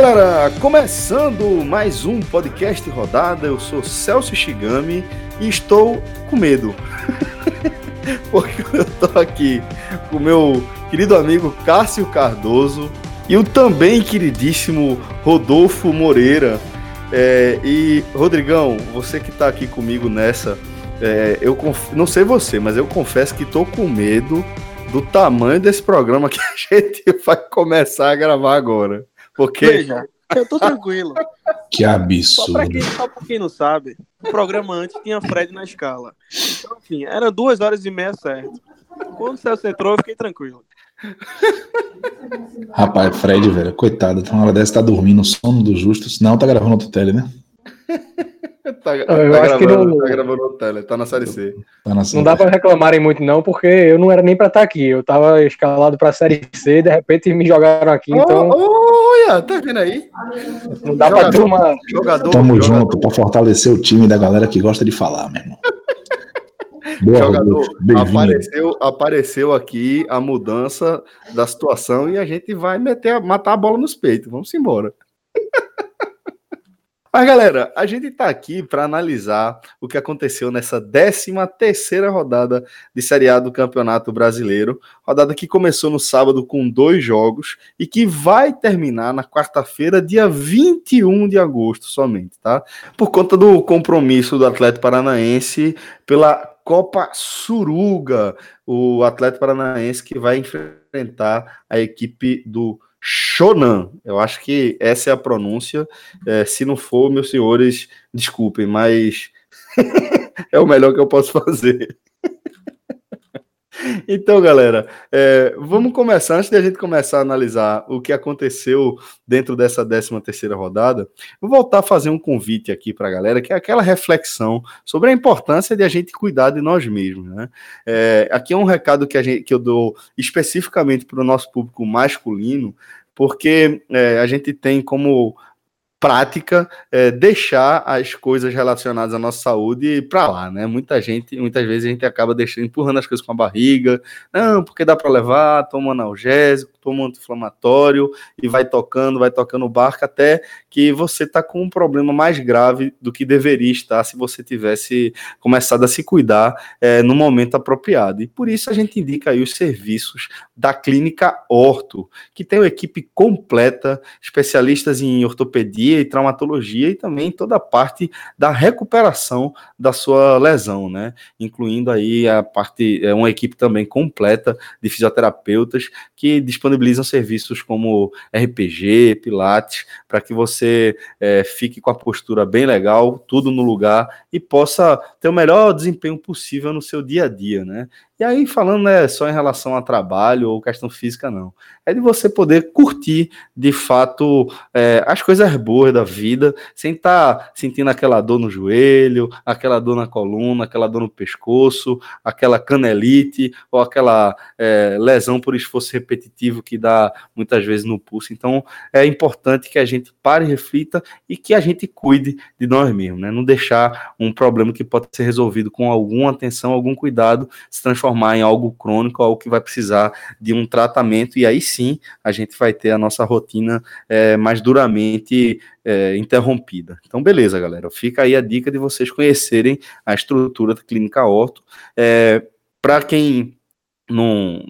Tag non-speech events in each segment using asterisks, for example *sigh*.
galera, começando mais um podcast rodada. Eu sou Celso Shigami e estou com medo. *laughs* Porque eu tô aqui com meu querido amigo Cássio Cardoso e o também queridíssimo Rodolfo Moreira. É, e Rodrigão, você que está aqui comigo nessa, é, eu conf... não sei você, mas eu confesso que estou com medo do tamanho desse programa que a *laughs* gente vai começar a gravar agora. Porque. Veja, eu tô tranquilo. *laughs* Que absurdo. Só pra, quem, só pra quem não sabe, o programa antes tinha Fred na escala. Então, assim, era duas horas e meia certo. Quando o Celso entrou, eu fiquei tranquilo. Rapaz, Fred, velho, coitado, uma hora dessa tá dormindo, sono do justo, senão tá gravando outro tele, né? *laughs* tá, eu tá acho gravando, que não... tá gravando o tele, tá na série C. Tá na não dá pra reclamarem muito, não, porque eu não era nem pra estar tá aqui. Eu tava escalado pra série C, de repente me jogaram aqui, oh, então. Olha, tá vendo aí? Não dá jogador, pra turma. Jogador, Tamo jogador. junto pra fortalecer o time da galera que gosta de falar, meu irmão. *laughs* Boa, jogador, apareceu, apareceu aqui a mudança da situação e a gente vai meter, matar a bola nos peitos. Vamos embora. *laughs* Mas, galera, a gente está aqui para analisar o que aconteceu nessa 13 terceira rodada de Série A do Campeonato Brasileiro. Rodada que começou no sábado com dois jogos e que vai terminar na quarta-feira, dia 21 de agosto somente, tá? Por conta do compromisso do Atlético Paranaense pela Copa Suruga, o Atlético Paranaense que vai enfrentar a equipe do Shonan. Eu acho que essa é a pronúncia. É, se não for, meus senhores, desculpem, mas *laughs* é o melhor que eu posso fazer. Então, galera, é, vamos começar. Antes de a gente começar a analisar o que aconteceu dentro dessa 13 terceira rodada, vou voltar a fazer um convite aqui para a galera, que é aquela reflexão sobre a importância de a gente cuidar de nós mesmos. Né? É, aqui é um recado que, gente, que eu dou especificamente para o nosso público masculino, porque é, a gente tem como prática é, deixar as coisas relacionadas à nossa saúde para lá, né? Muita gente, muitas vezes a gente acaba deixando empurrando as coisas com a barriga, não, porque dá para levar, toma analgésico, toma anti-inflamatório e vai tocando, vai tocando o barco até que você está com um problema mais grave do que deveria estar se você tivesse começado a se cuidar é, no momento apropriado. E por isso a gente indica aí os serviços da Clínica Orto, que tem uma equipe completa, especialistas em ortopedia e traumatologia e também toda a parte da recuperação da sua lesão, né? Incluindo aí a parte, é uma equipe também completa de fisioterapeutas que disponibilizam disponibilizam serviços como RPG, Pilates, para que você é, fique com a postura bem legal, tudo no lugar e possa ter o melhor desempenho possível no seu dia a dia, né? E aí, falando né, só em relação a trabalho ou questão física, não. É de você poder curtir, de fato, é, as coisas boas da vida, sem estar tá sentindo aquela dor no joelho, aquela dor na coluna, aquela dor no pescoço, aquela canelite ou aquela é, lesão por esforço repetitivo que dá muitas vezes no pulso. Então, é importante que a gente pare, reflita e que a gente cuide de nós mesmos, né? Não deixar um problema que pode ser resolvido com alguma atenção, algum cuidado, se transformar transformar em algo crônico, algo que vai precisar de um tratamento, e aí sim a gente vai ter a nossa rotina é, mais duramente é, interrompida. Então, beleza, galera. Fica aí a dica de vocês conhecerem a estrutura da Clínica Orto. É, Para quem não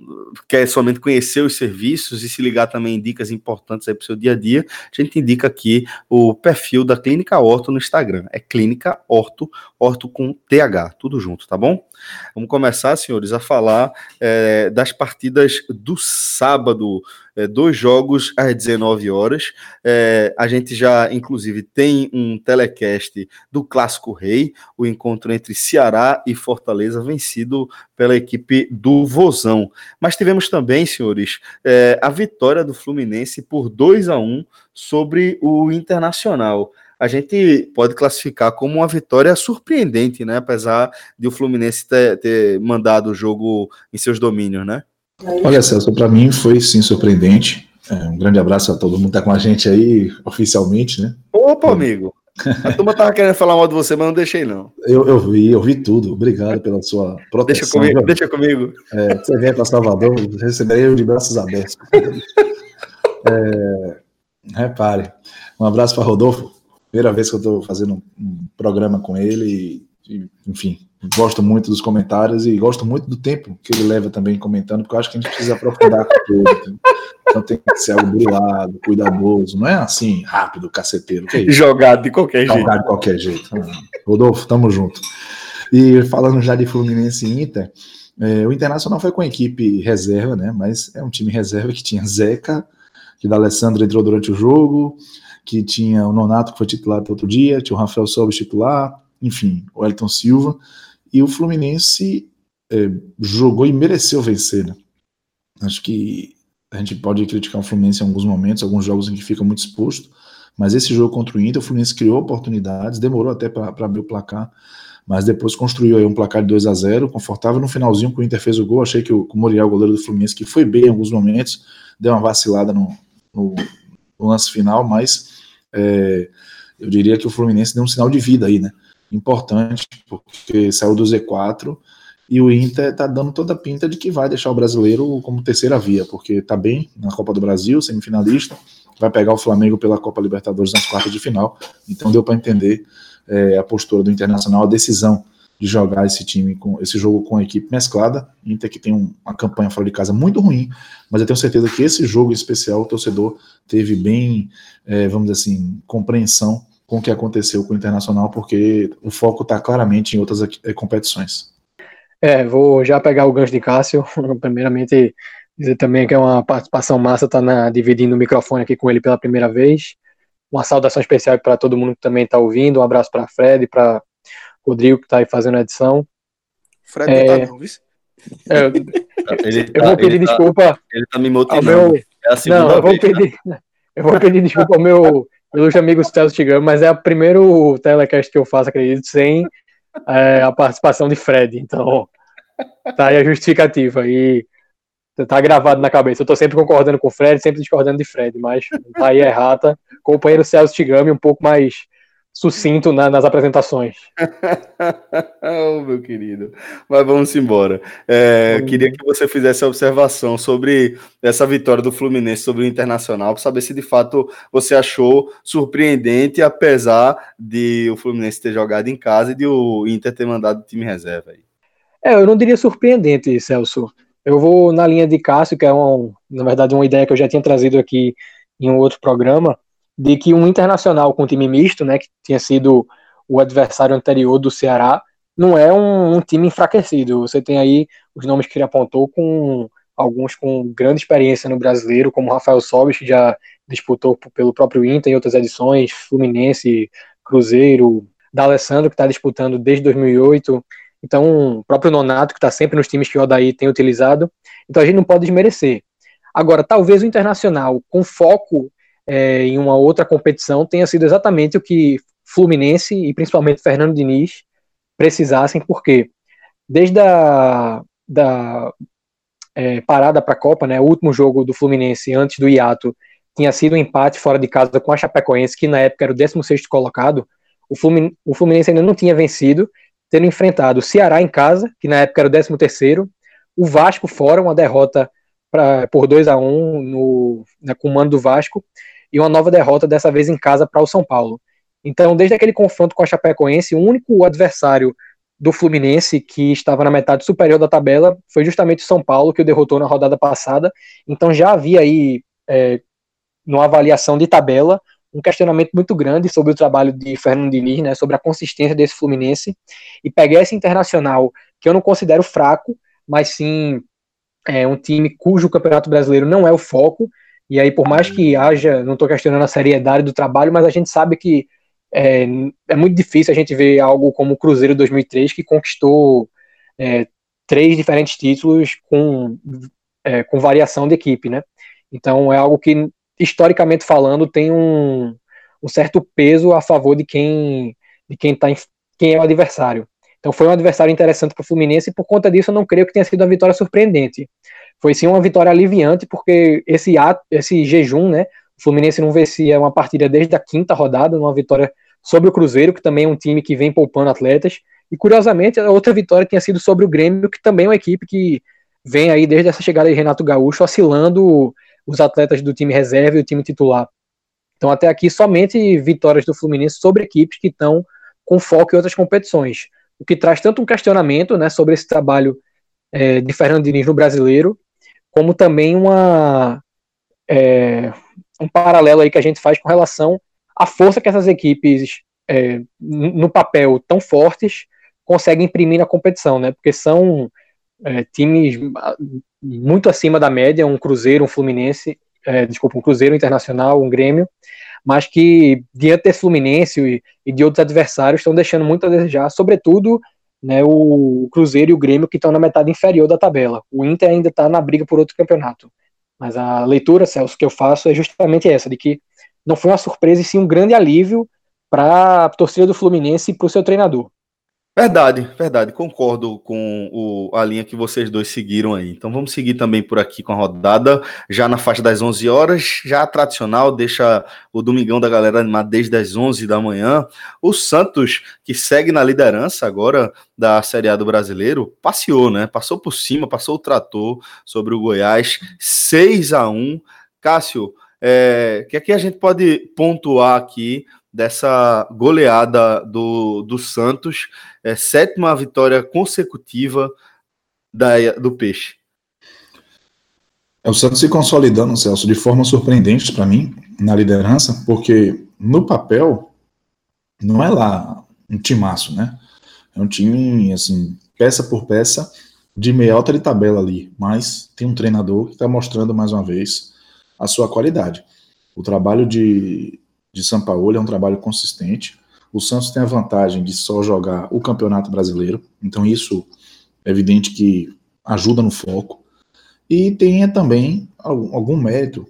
quer somente conhecer os serviços e se ligar também em dicas importantes aí para o seu dia a dia, a gente indica aqui o perfil da Clínica Orto no Instagram. É Clínica Orto, Orto com TH, tudo junto, tá bom? Vamos começar, senhores, a falar é, das partidas do sábado é, dois jogos às 19 horas. É, a gente já, inclusive, tem um telecast do Clássico Rei, o encontro entre Ceará e Fortaleza, vencido pela equipe do Vozão. Mas tivemos também, senhores, é, a vitória do Fluminense por 2 a 1 sobre o Internacional a gente pode classificar como uma vitória surpreendente, né? Apesar de o Fluminense ter, ter mandado o jogo em seus domínios, né? Olha, Celso, para mim foi sim surpreendente. É, um grande abraço a todo mundo que tá com a gente aí, oficialmente, né? Opa, amigo. A turma tava querendo falar mal de você, mas não deixei, não. Eu, eu vi, eu vi tudo. Obrigado pela sua proteção. Deixa comigo. Deixa comigo. É, você vem para Salvador, receberei eu de braços abertos. É, repare. Um abraço para Rodolfo. Primeira vez que eu estou fazendo um programa com ele. Enfim, gosto muito dos comentários e gosto muito do tempo que ele leva também comentando, porque eu acho que a gente precisa aprofundar com tudo. Então tem que ser algo brilhado, cuidadoso, não é assim, rápido, caceteiro. É Jogado de qualquer Jogado jeito. Jogado de qualquer jeito. Rodolfo, tamo junto. E falando já de Fluminense e Inter, é, o Internacional foi com a equipe reserva, né? Mas é um time reserva que tinha Zeca, que da Alessandro entrou durante o jogo, que tinha o Nonato, que foi titular outro dia, tinha o Rafael Sobis titular, enfim, o Elton Silva, e o Fluminense é, jogou e mereceu vencer, né? Acho que a gente pode criticar o Fluminense em alguns momentos, alguns jogos em que fica muito exposto, mas esse jogo contra o Inter, o Fluminense criou oportunidades, demorou até para abrir o placar, mas depois construiu aí um placar de 2 a 0 confortável. No finalzinho, que o Inter fez o gol, achei que o, o goleiro do Fluminense, que foi bem em alguns momentos, deu uma vacilada no, no, no lance final, mas é, eu diria que o Fluminense deu um sinal de vida aí, né? Importante, porque saiu do Z4 e o Inter tá dando toda a pinta de que vai deixar o brasileiro como terceira via, porque tá bem na Copa do Brasil, semifinalista, vai pegar o Flamengo pela Copa Libertadores nas quartas de final, então deu para entender é, a postura do Internacional, a decisão de jogar esse time com esse jogo com a equipe mesclada, Inter que tem um, uma campanha fora de casa muito ruim, mas eu tenho certeza que esse jogo especial o torcedor teve bem, é, vamos dizer assim, compreensão com o que aconteceu com o Internacional, porque o foco está claramente em outras é, competições. É, vou já pegar o gancho de Cássio. *laughs* Primeiramente, dizer também que é uma participação massa estar tá dividindo o microfone aqui com ele pela primeira vez. Uma saudação especial para todo mundo que também está ouvindo. Um abraço para Fred, para Rodrigo, que está aí fazendo a edição. Fred é, não tá, não, viu? É, eu, *laughs* vou pedir ele tá- desculpa. Tá, ele tá me motivando. Meu, é não, eu vou, pedir, *laughs* eu vou pedir desculpa ao meu ilustre amigo Celso Tigano, mas é o primeiro telecast que eu faço, acredito, sem é, a participação de Fred. Então, tá aí a justificativa. E tá gravado na cabeça. Eu tô sempre concordando com o Fred, sempre discordando de Fred, mas tá aí errata. Companheiro Celso Tigami, um pouco mais sucinto na, nas apresentações. *laughs* meu querido. Mas vamos embora. É, queria que você fizesse a observação sobre essa vitória do Fluminense sobre o Internacional, para saber se de fato você achou surpreendente, apesar de o Fluminense ter jogado em casa e de o Inter ter mandado o time reserva aí. É, eu não diria surpreendente, Celso. Eu vou na linha de Cássio, que é, uma, na verdade, uma ideia que eu já tinha trazido aqui em um outro programa, de que um internacional com time misto, né, que tinha sido o adversário anterior do Ceará, não é um, um, time enfraquecido. Você tem aí os nomes que ele apontou com alguns com grande experiência no brasileiro, como Rafael Sobis, que já disputou pelo próprio Inter em outras edições, Fluminense, Cruzeiro, D'Alessandro, que está disputando desde 2008. Então, o próprio Nonato, que está sempre nos times que o Odaí tem utilizado. Então, a gente não pode desmerecer. Agora, talvez o Internacional, com foco é, em uma outra competição tenha sido exatamente o que Fluminense e principalmente Fernando Diniz precisassem, porque desde a da, é, parada para a Copa, né, o último jogo do Fluminense antes do hiato tinha sido um empate fora de casa com a Chapecoense, que na época era o 16º colocado, o Fluminense, o Fluminense ainda não tinha vencido, tendo enfrentado o Ceará em casa, que na época era o 13º, o Vasco fora, uma derrota pra, por 2 a 1 no, né, com o mando do Vasco, e uma nova derrota, dessa vez em casa, para o São Paulo. Então, desde aquele confronto com a Chapecoense, o único adversário do Fluminense que estava na metade superior da tabela foi justamente o São Paulo, que o derrotou na rodada passada. Então, já havia aí, é, numa avaliação de tabela, um questionamento muito grande sobre o trabalho de Fernando Diniz, né, sobre a consistência desse Fluminense, e pegar esse Internacional, que eu não considero fraco, mas sim é, um time cujo Campeonato Brasileiro não é o foco, e aí, por mais que haja, não estou questionando a seriedade do trabalho, mas a gente sabe que é, é, muito difícil a gente ver algo como o Cruzeiro 2003, que conquistou é, três diferentes títulos com, é, com variação de equipe, né? Então é algo que, historicamente falando, tem um, um certo peso a favor de quem, de quem, tá, quem é o adversário. Então foi um adversário interessante para o Fluminense e por conta disso eu não creio que tenha sido uma vitória surpreendente. foi sim uma vitória aliviante, porque esse ato, esse jejum, né? O Fluminense não vencia uma partida desde a quinta rodada, uma vitória sobre o Cruzeiro, que também é um time que vem poupando atletas. E curiosamente, a outra vitória tinha sido sobre o Grêmio, que também é uma equipe que vem aí desde essa chegada de Renato Gaúcho oscilando os atletas do time reserva e o time titular. Então, até aqui, somente vitórias do Fluminense sobre equipes que estão com foco em outras competições. O que traz tanto um questionamento né, sobre esse trabalho é, de Fernando Diniz no brasileiro, como também uma, é, um paralelo aí que a gente faz com relação à força que essas equipes, é, no papel tão fortes, conseguem imprimir na competição, né? Porque são é, times muito acima da média, um Cruzeiro, um Fluminense, é, desculpa, um Cruzeiro Internacional, um Grêmio, mas que diante desse Fluminense e, e de outros adversários estão deixando muito a desejar, sobretudo né, o Cruzeiro e o Grêmio que estão na metade inferior da tabela. O Inter ainda está na briga por outro campeonato. Mas a leitura, Celso, que eu faço é justamente essa, de que não foi uma surpresa e sim um grande alívio para a torcida do Fluminense e para o seu treinador. Verdade, verdade. Concordo com o, a linha que vocês dois seguiram aí. Então vamos seguir também por aqui com a rodada, já na faixa das 11 horas, já tradicional, deixa o Domingão da galera animar desde as 11 da manhã. O Santos, que segue na liderança agora da Série A do Brasileiro, passeou, né? Passou por cima, passou o trator sobre o Goiás, 6 a 1 Cássio, é, que aqui a gente pode pontuar aqui dessa goleada do, do Santos, é, sétima vitória consecutiva da, do Peixe. É o Santos se consolidando, Celso, de forma surpreendente para mim, na liderança, porque no papel não é lá um timaço, né? É um time, assim, peça por peça, de meia alta de tabela ali, mas tem um treinador que está mostrando mais uma vez a sua qualidade. O trabalho de, de São Paulo é um trabalho consistente. O Santos tem a vantagem de só jogar o Campeonato Brasileiro, então isso é evidente que ajuda no foco. E tem também algum, mérito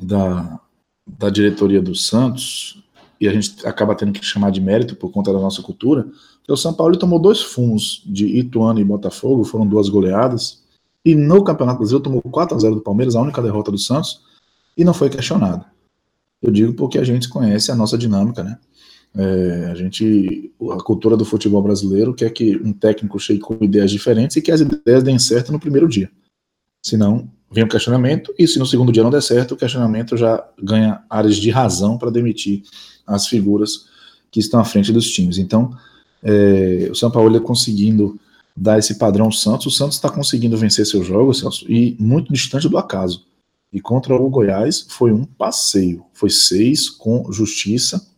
da, da diretoria do Santos, e a gente acaba tendo que chamar de mérito por conta da nossa cultura, o São Paulo tomou dois fumos de Ituano e Botafogo, foram duas goleadas, e no Campeonato Brasileiro tomou 4 a 0 do Palmeiras, a única derrota do Santos, e não foi questionado. Eu digo porque a gente conhece a nossa dinâmica, né? É, a gente, a cultura do futebol brasileiro quer que um técnico chegue com ideias diferentes e que as ideias deem certo no primeiro dia. Senão, vem o questionamento, e se no segundo dia não der certo, o questionamento já ganha áreas de razão para demitir as figuras que estão à frente dos times. Então, é, o São Paulo é conseguindo dar esse padrão ao Santos, o Santos está conseguindo vencer seus jogos, Celso, e muito distante do acaso. E contra o Goiás foi um passeio. Foi seis com justiça,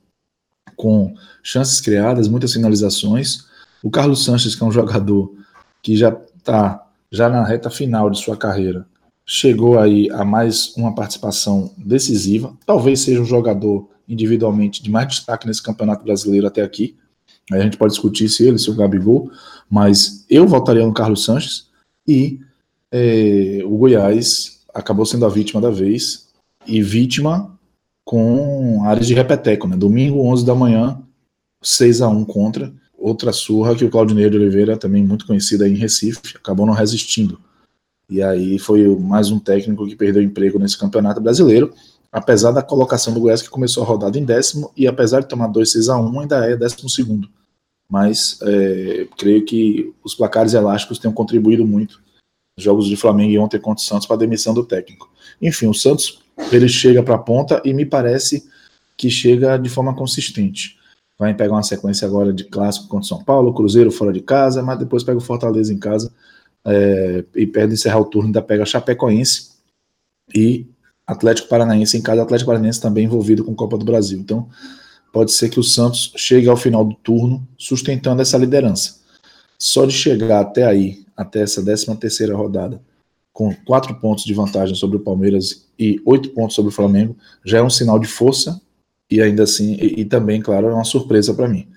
com chances criadas, muitas finalizações. O Carlos Sanches, que é um jogador que já está já na reta final de sua carreira, chegou aí a mais uma participação decisiva. Talvez seja o jogador individualmente de mais destaque nesse campeonato brasileiro até aqui. A gente pode discutir se ele, se o Gabigol, mas eu votaria no Carlos Sanches e é, o Goiás acabou sendo a vítima da vez, e vítima com áreas de repeteco, né? Domingo, 11 da manhã, 6 a 1 contra. Outra surra que o Claudinei de Oliveira, também muito conhecido aí em Recife, acabou não resistindo. E aí foi mais um técnico que perdeu emprego nesse campeonato brasileiro, apesar da colocação do Goiás que começou a rodada em décimo, e apesar de tomar 2 6 a 1 ainda é décimo segundo. Mas é, creio que os placares elásticos tenham contribuído muito jogos de Flamengo e ontem contra o Santos para demissão do técnico. Enfim, o Santos ele chega para a ponta e me parece que chega de forma consistente. Vai pegar uma sequência agora de clássico contra o São Paulo, Cruzeiro fora de casa, mas depois pega o Fortaleza em casa é, e perde encerrar o turno, ainda pega Chapecoense e Atlético Paranaense em casa, Atlético Paranaense também envolvido com Copa do Brasil. Então, pode ser que o Santos chegue ao final do turno sustentando essa liderança. Só de chegar até aí até essa 13 terceira rodada, com quatro pontos de vantagem sobre o Palmeiras e oito pontos sobre o Flamengo, já é um sinal de força e ainda assim, e, e também, claro, é uma surpresa para mim.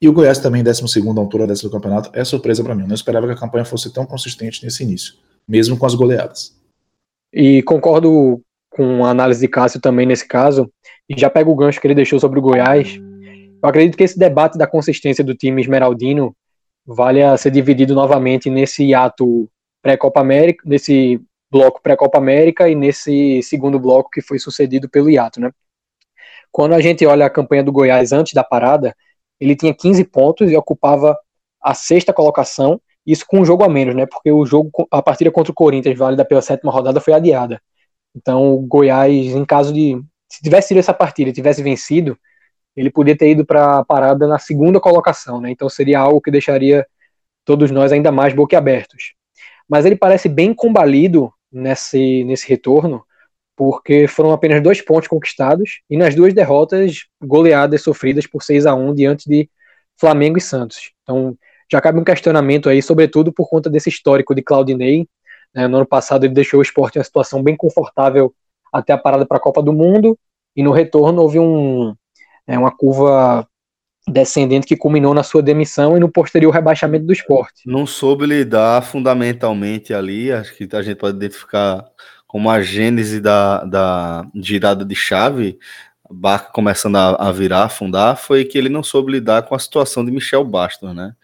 E o Goiás também, 12 altura desse do campeonato, é surpresa para mim. Eu não esperava que a campanha fosse tão consistente nesse início, mesmo com as goleadas. E concordo com a análise de Cássio também nesse caso, e já pego o gancho que ele deixou sobre o Goiás. Eu acredito que esse debate da consistência do time esmeraldino vale a ser dividido novamente nesse ato pré-Copa América, nesse bloco pré-Copa América e nesse segundo bloco que foi sucedido pelo hiato, né? Quando a gente olha a campanha do Goiás antes da parada, ele tinha 15 pontos e ocupava a sexta colocação, isso com um jogo a menos, né? Porque o jogo, a partida contra o Corinthians, válida pela sétima rodada, foi adiada. Então, o Goiás, em caso de. Se tivesse tido essa partida e tivesse vencido, ele poderia ter ido para a parada na segunda colocação, né? Então, seria algo que deixaria todos nós ainda mais boquiabertos. Mas ele parece bem combalido nesse, nesse retorno, porque foram apenas dois pontos conquistados e nas duas derrotas, goleadas sofridas por 6 a 1 diante de Flamengo e Santos. Então, já cabe um questionamento aí, sobretudo por conta desse histórico de Claudinei. Né? No ano passado, ele deixou o esporte em uma situação bem confortável até a parada para a Copa do Mundo, e no retorno houve um, é, uma curva descendente que culminou na sua demissão e no posterior rebaixamento do esporte. Não soube lidar fundamentalmente ali, acho que a gente pode identificar como a gênese da, da girada de chave, barca começando a, a virar, afundar, foi que ele não soube lidar com a situação de Michel Bastos, né?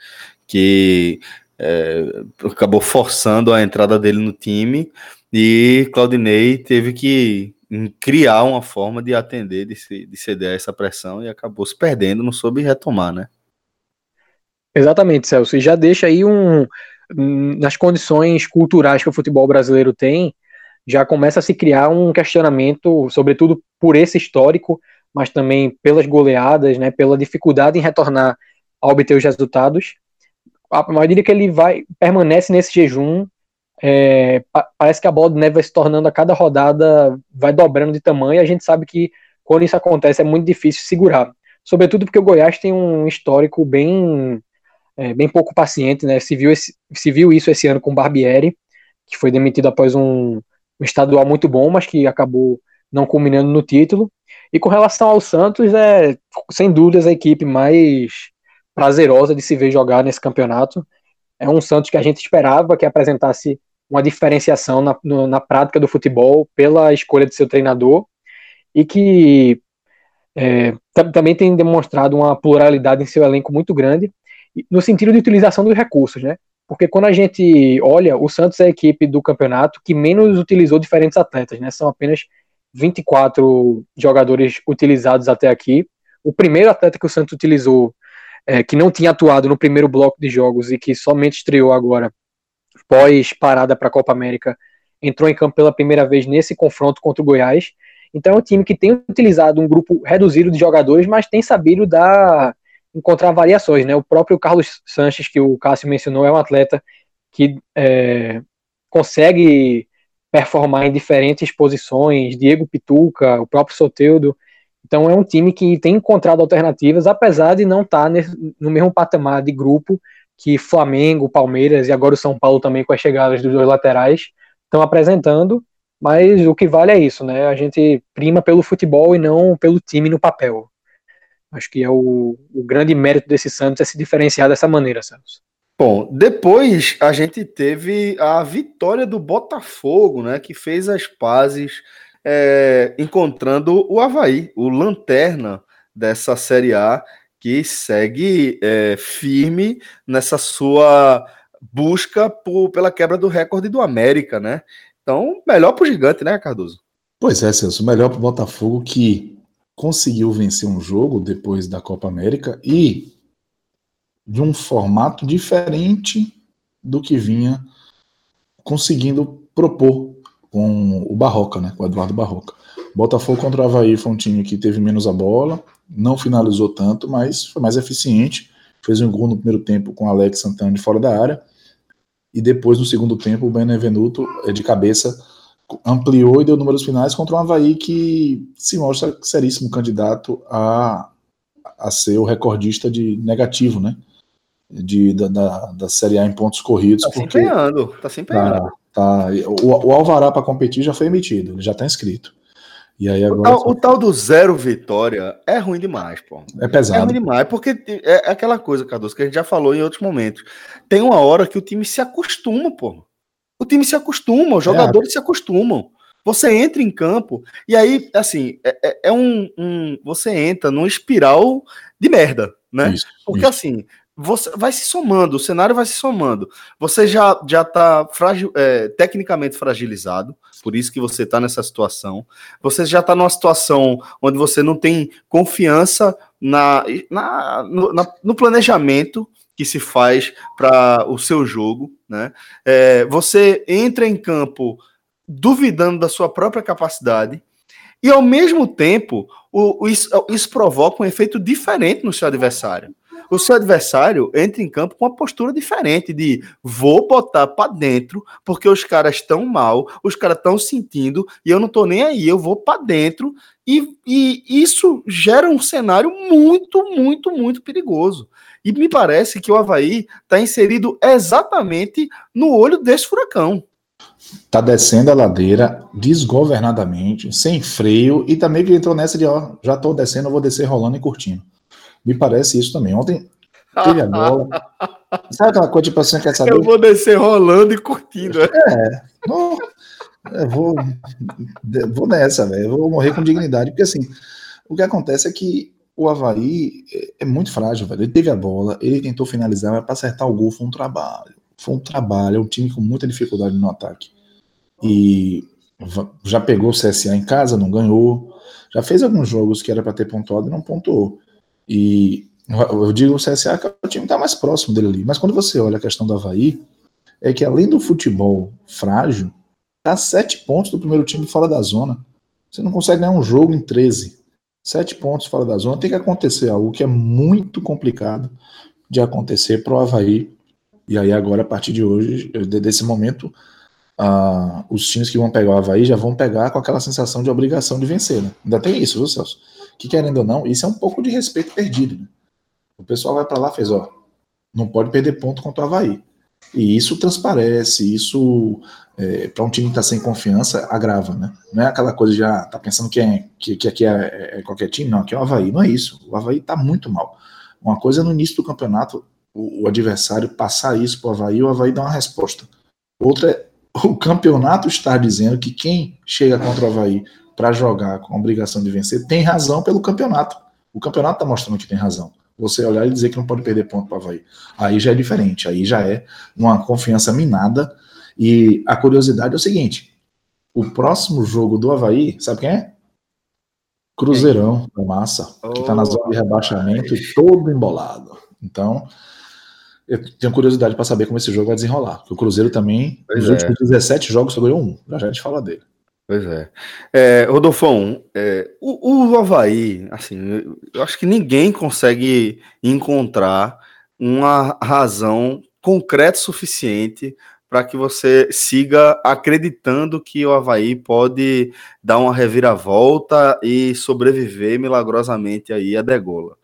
Que é, acabou forçando a entrada dele no time e Claudinei teve que em criar uma forma de atender, de, se, de ceder a essa pressão e acabou se perdendo, não soube retomar, né? Exatamente, Celso. E já deixa aí um. Nas condições culturais que o futebol brasileiro tem, já começa a se criar um questionamento, sobretudo por esse histórico, mas também pelas goleadas, né, pela dificuldade em retornar a obter os resultados. A medida que ele vai permanece nesse jejum, é, parece que a bola de neve vai se tornando a cada rodada, vai dobrando de tamanho, e a gente sabe que quando isso acontece é muito difícil segurar. Sobretudo porque o Goiás tem um histórico bem, é, bem pouco paciente, né? Se viu, esse, se viu isso esse ano com o Barbieri, que foi demitido após um, um estadual muito bom, mas que acabou não culminando no título. E com relação ao Santos, é sem dúvidas a equipe mais prazerosa de se ver jogar nesse campeonato. É um Santos que a gente esperava que apresentasse uma diferenciação na, no, na prática do futebol pela escolha de seu treinador e que é, também tem demonstrado uma pluralidade em seu elenco muito grande no sentido de utilização dos recursos, né? Porque quando a gente olha, o Santos é a equipe do campeonato que menos utilizou diferentes atletas, né? São apenas 24 jogadores utilizados até aqui. O primeiro atleta que o Santos utilizou, é, que não tinha atuado no primeiro bloco de jogos e que somente estreou agora, pós parada para a Copa América, entrou em campo pela primeira vez nesse confronto contra o Goiás. Então é um time que tem utilizado um grupo reduzido de jogadores, mas tem sabido dar encontrar variações, né? O próprio Carlos Sanches, que o Cássio mencionou, é um atleta que é, consegue performar em diferentes posições, Diego Pituca, o próprio Soteudo. Então é um time que tem encontrado alternativas, apesar de não estar tá no mesmo patamar de grupo que Flamengo, Palmeiras e agora o São Paulo também com as chegadas dos dois laterais estão apresentando, mas o que vale é isso, né? A gente prima pelo futebol e não pelo time no papel. Acho que é o, o grande mérito desse Santos é se diferenciar dessa maneira, Celso. Bom, depois a gente teve a vitória do Botafogo, né? Que fez as pazes é, encontrando o Havaí, o lanterna dessa Série A que segue é, firme nessa sua busca por, pela quebra do recorde do América, né? Então, melhor para o gigante, né, Cardoso? Pois é, Celso, melhor para o Botafogo que conseguiu vencer um jogo depois da Copa América e de um formato diferente do que vinha conseguindo propor com o Barroca, né, com o Eduardo Barroca. Botafogo contra o Havaí foi um time que teve menos a bola, não finalizou tanto, mas foi mais eficiente. Fez um gol no primeiro tempo com Alex Santana de fora da área. E depois, no segundo tempo, o Benevenuto, é, de cabeça, ampliou e deu números finais contra um Havaí que se mostra seríssimo candidato a, a ser o recordista de negativo, né? De, da, da, da Série A em pontos corridos. Tá se empenhando, tá se empenhando. Tá, tá, o, o Alvará para competir já foi emitido, ele já está inscrito. E aí agora... o, tal, o, tal, do zero vitória é ruim demais, pô. É pesado. É ruim demais, porque é, é aquela coisa, Cardoso, que a gente já falou em outros momentos. Tem uma hora que o time se acostuma, pô. O time se acostuma, os é. jogadores é. se acostumam. Você entra em campo e aí, assim, é, é, é um, um, Você entra num espiral de merda, né? Isso, Porque isso. assim, você vai se somando, o cenário vai se somando. Você já já está é, tecnicamente fragilizado, por isso que você está nessa situação. Você já está numa situação onde você não tem confiança na, na, no, na, no planejamento que se faz para o seu jogo, né? É, você entra em campo duvidando da sua própria capacidade e ao mesmo tempo o, o, isso, isso provoca um efeito diferente no seu adversário o seu adversário entra em campo com uma postura diferente de vou botar para dentro porque os caras estão mal, os caras estão sentindo e eu não tô nem aí, eu vou para dentro e, e isso gera um cenário muito, muito, muito perigoso. E me parece que o Havaí está inserido exatamente no olho desse furacão. Tá descendo a ladeira desgovernadamente, sem freio, e também que entrou nessa de ó, já tô descendo, vou descer rolando e curtindo. Me parece isso também. Ontem teve a bola. *laughs* Sabe aquela coisa tipo assim, quer saber? Eu vou descer rolando e curtindo. É, não, eu vou, vou nessa, velho. Eu vou morrer com dignidade, porque assim, o que acontece é que o Havaí é muito frágil, velho. Ele teve a bola, ele tentou finalizar, mas para acertar o gol foi um trabalho. Foi um trabalho, é um time com muita dificuldade no ataque. E já pegou o CSA em casa, não ganhou. Já fez alguns jogos que era para ter pontuado e não pontuou. E eu digo o CSA que é o time que está mais próximo dele ali. Mas quando você olha a questão do Havaí, é que além do futebol frágil, tá sete pontos do primeiro time fora da zona. Você não consegue ganhar um jogo em 13. Sete pontos fora da zona. Tem que acontecer algo que é muito complicado de acontecer para o Havaí. E aí, agora, a partir de hoje, desse momento, os times que vão pegar o Havaí já vão pegar com aquela sensação de obrigação de vencer. Né? Ainda tem isso, viu, Celso? Que querendo ou não, isso é um pouco de respeito perdido. Né? O pessoal vai para lá e fez, ó, não pode perder ponto contra o Havaí. E isso transparece, isso, é, para um time que está sem confiança, agrava, né? Não é aquela coisa de, ah, tá pensando que, é, que, que aqui é, é, qualquer time, não, aqui é o Havaí, não é isso. O Havaí está muito mal. Uma coisa é no início do campeonato, o, o adversário passar isso para o Havaí o Havaí dar uma resposta. Outra é o campeonato estar dizendo que quem chega contra o Havaí para jogar com a obrigação de vencer, tem razão pelo campeonato. O campeonato está mostrando que tem razão. Você olhar e dizer que não pode perder ponto para o Havaí. Aí já é diferente, aí já é uma confiança minada. E a curiosidade é o seguinte: o próximo jogo do Havaí, sabe quem é? Cruzeirão da Massa, que está na zona de rebaixamento e todo embolado. Então, eu tenho curiosidade para saber como esse jogo vai desenrolar. Porque o Cruzeiro também, pois nos é. últimos 17 jogos, só ganhou um. Já já a gente fala dele. Pois é. é Rodolfão, é, o, o Havaí, assim, eu acho que ninguém consegue encontrar uma razão concreta suficiente para que você siga acreditando que o Havaí pode dar uma reviravolta e sobreviver milagrosamente aí a degola.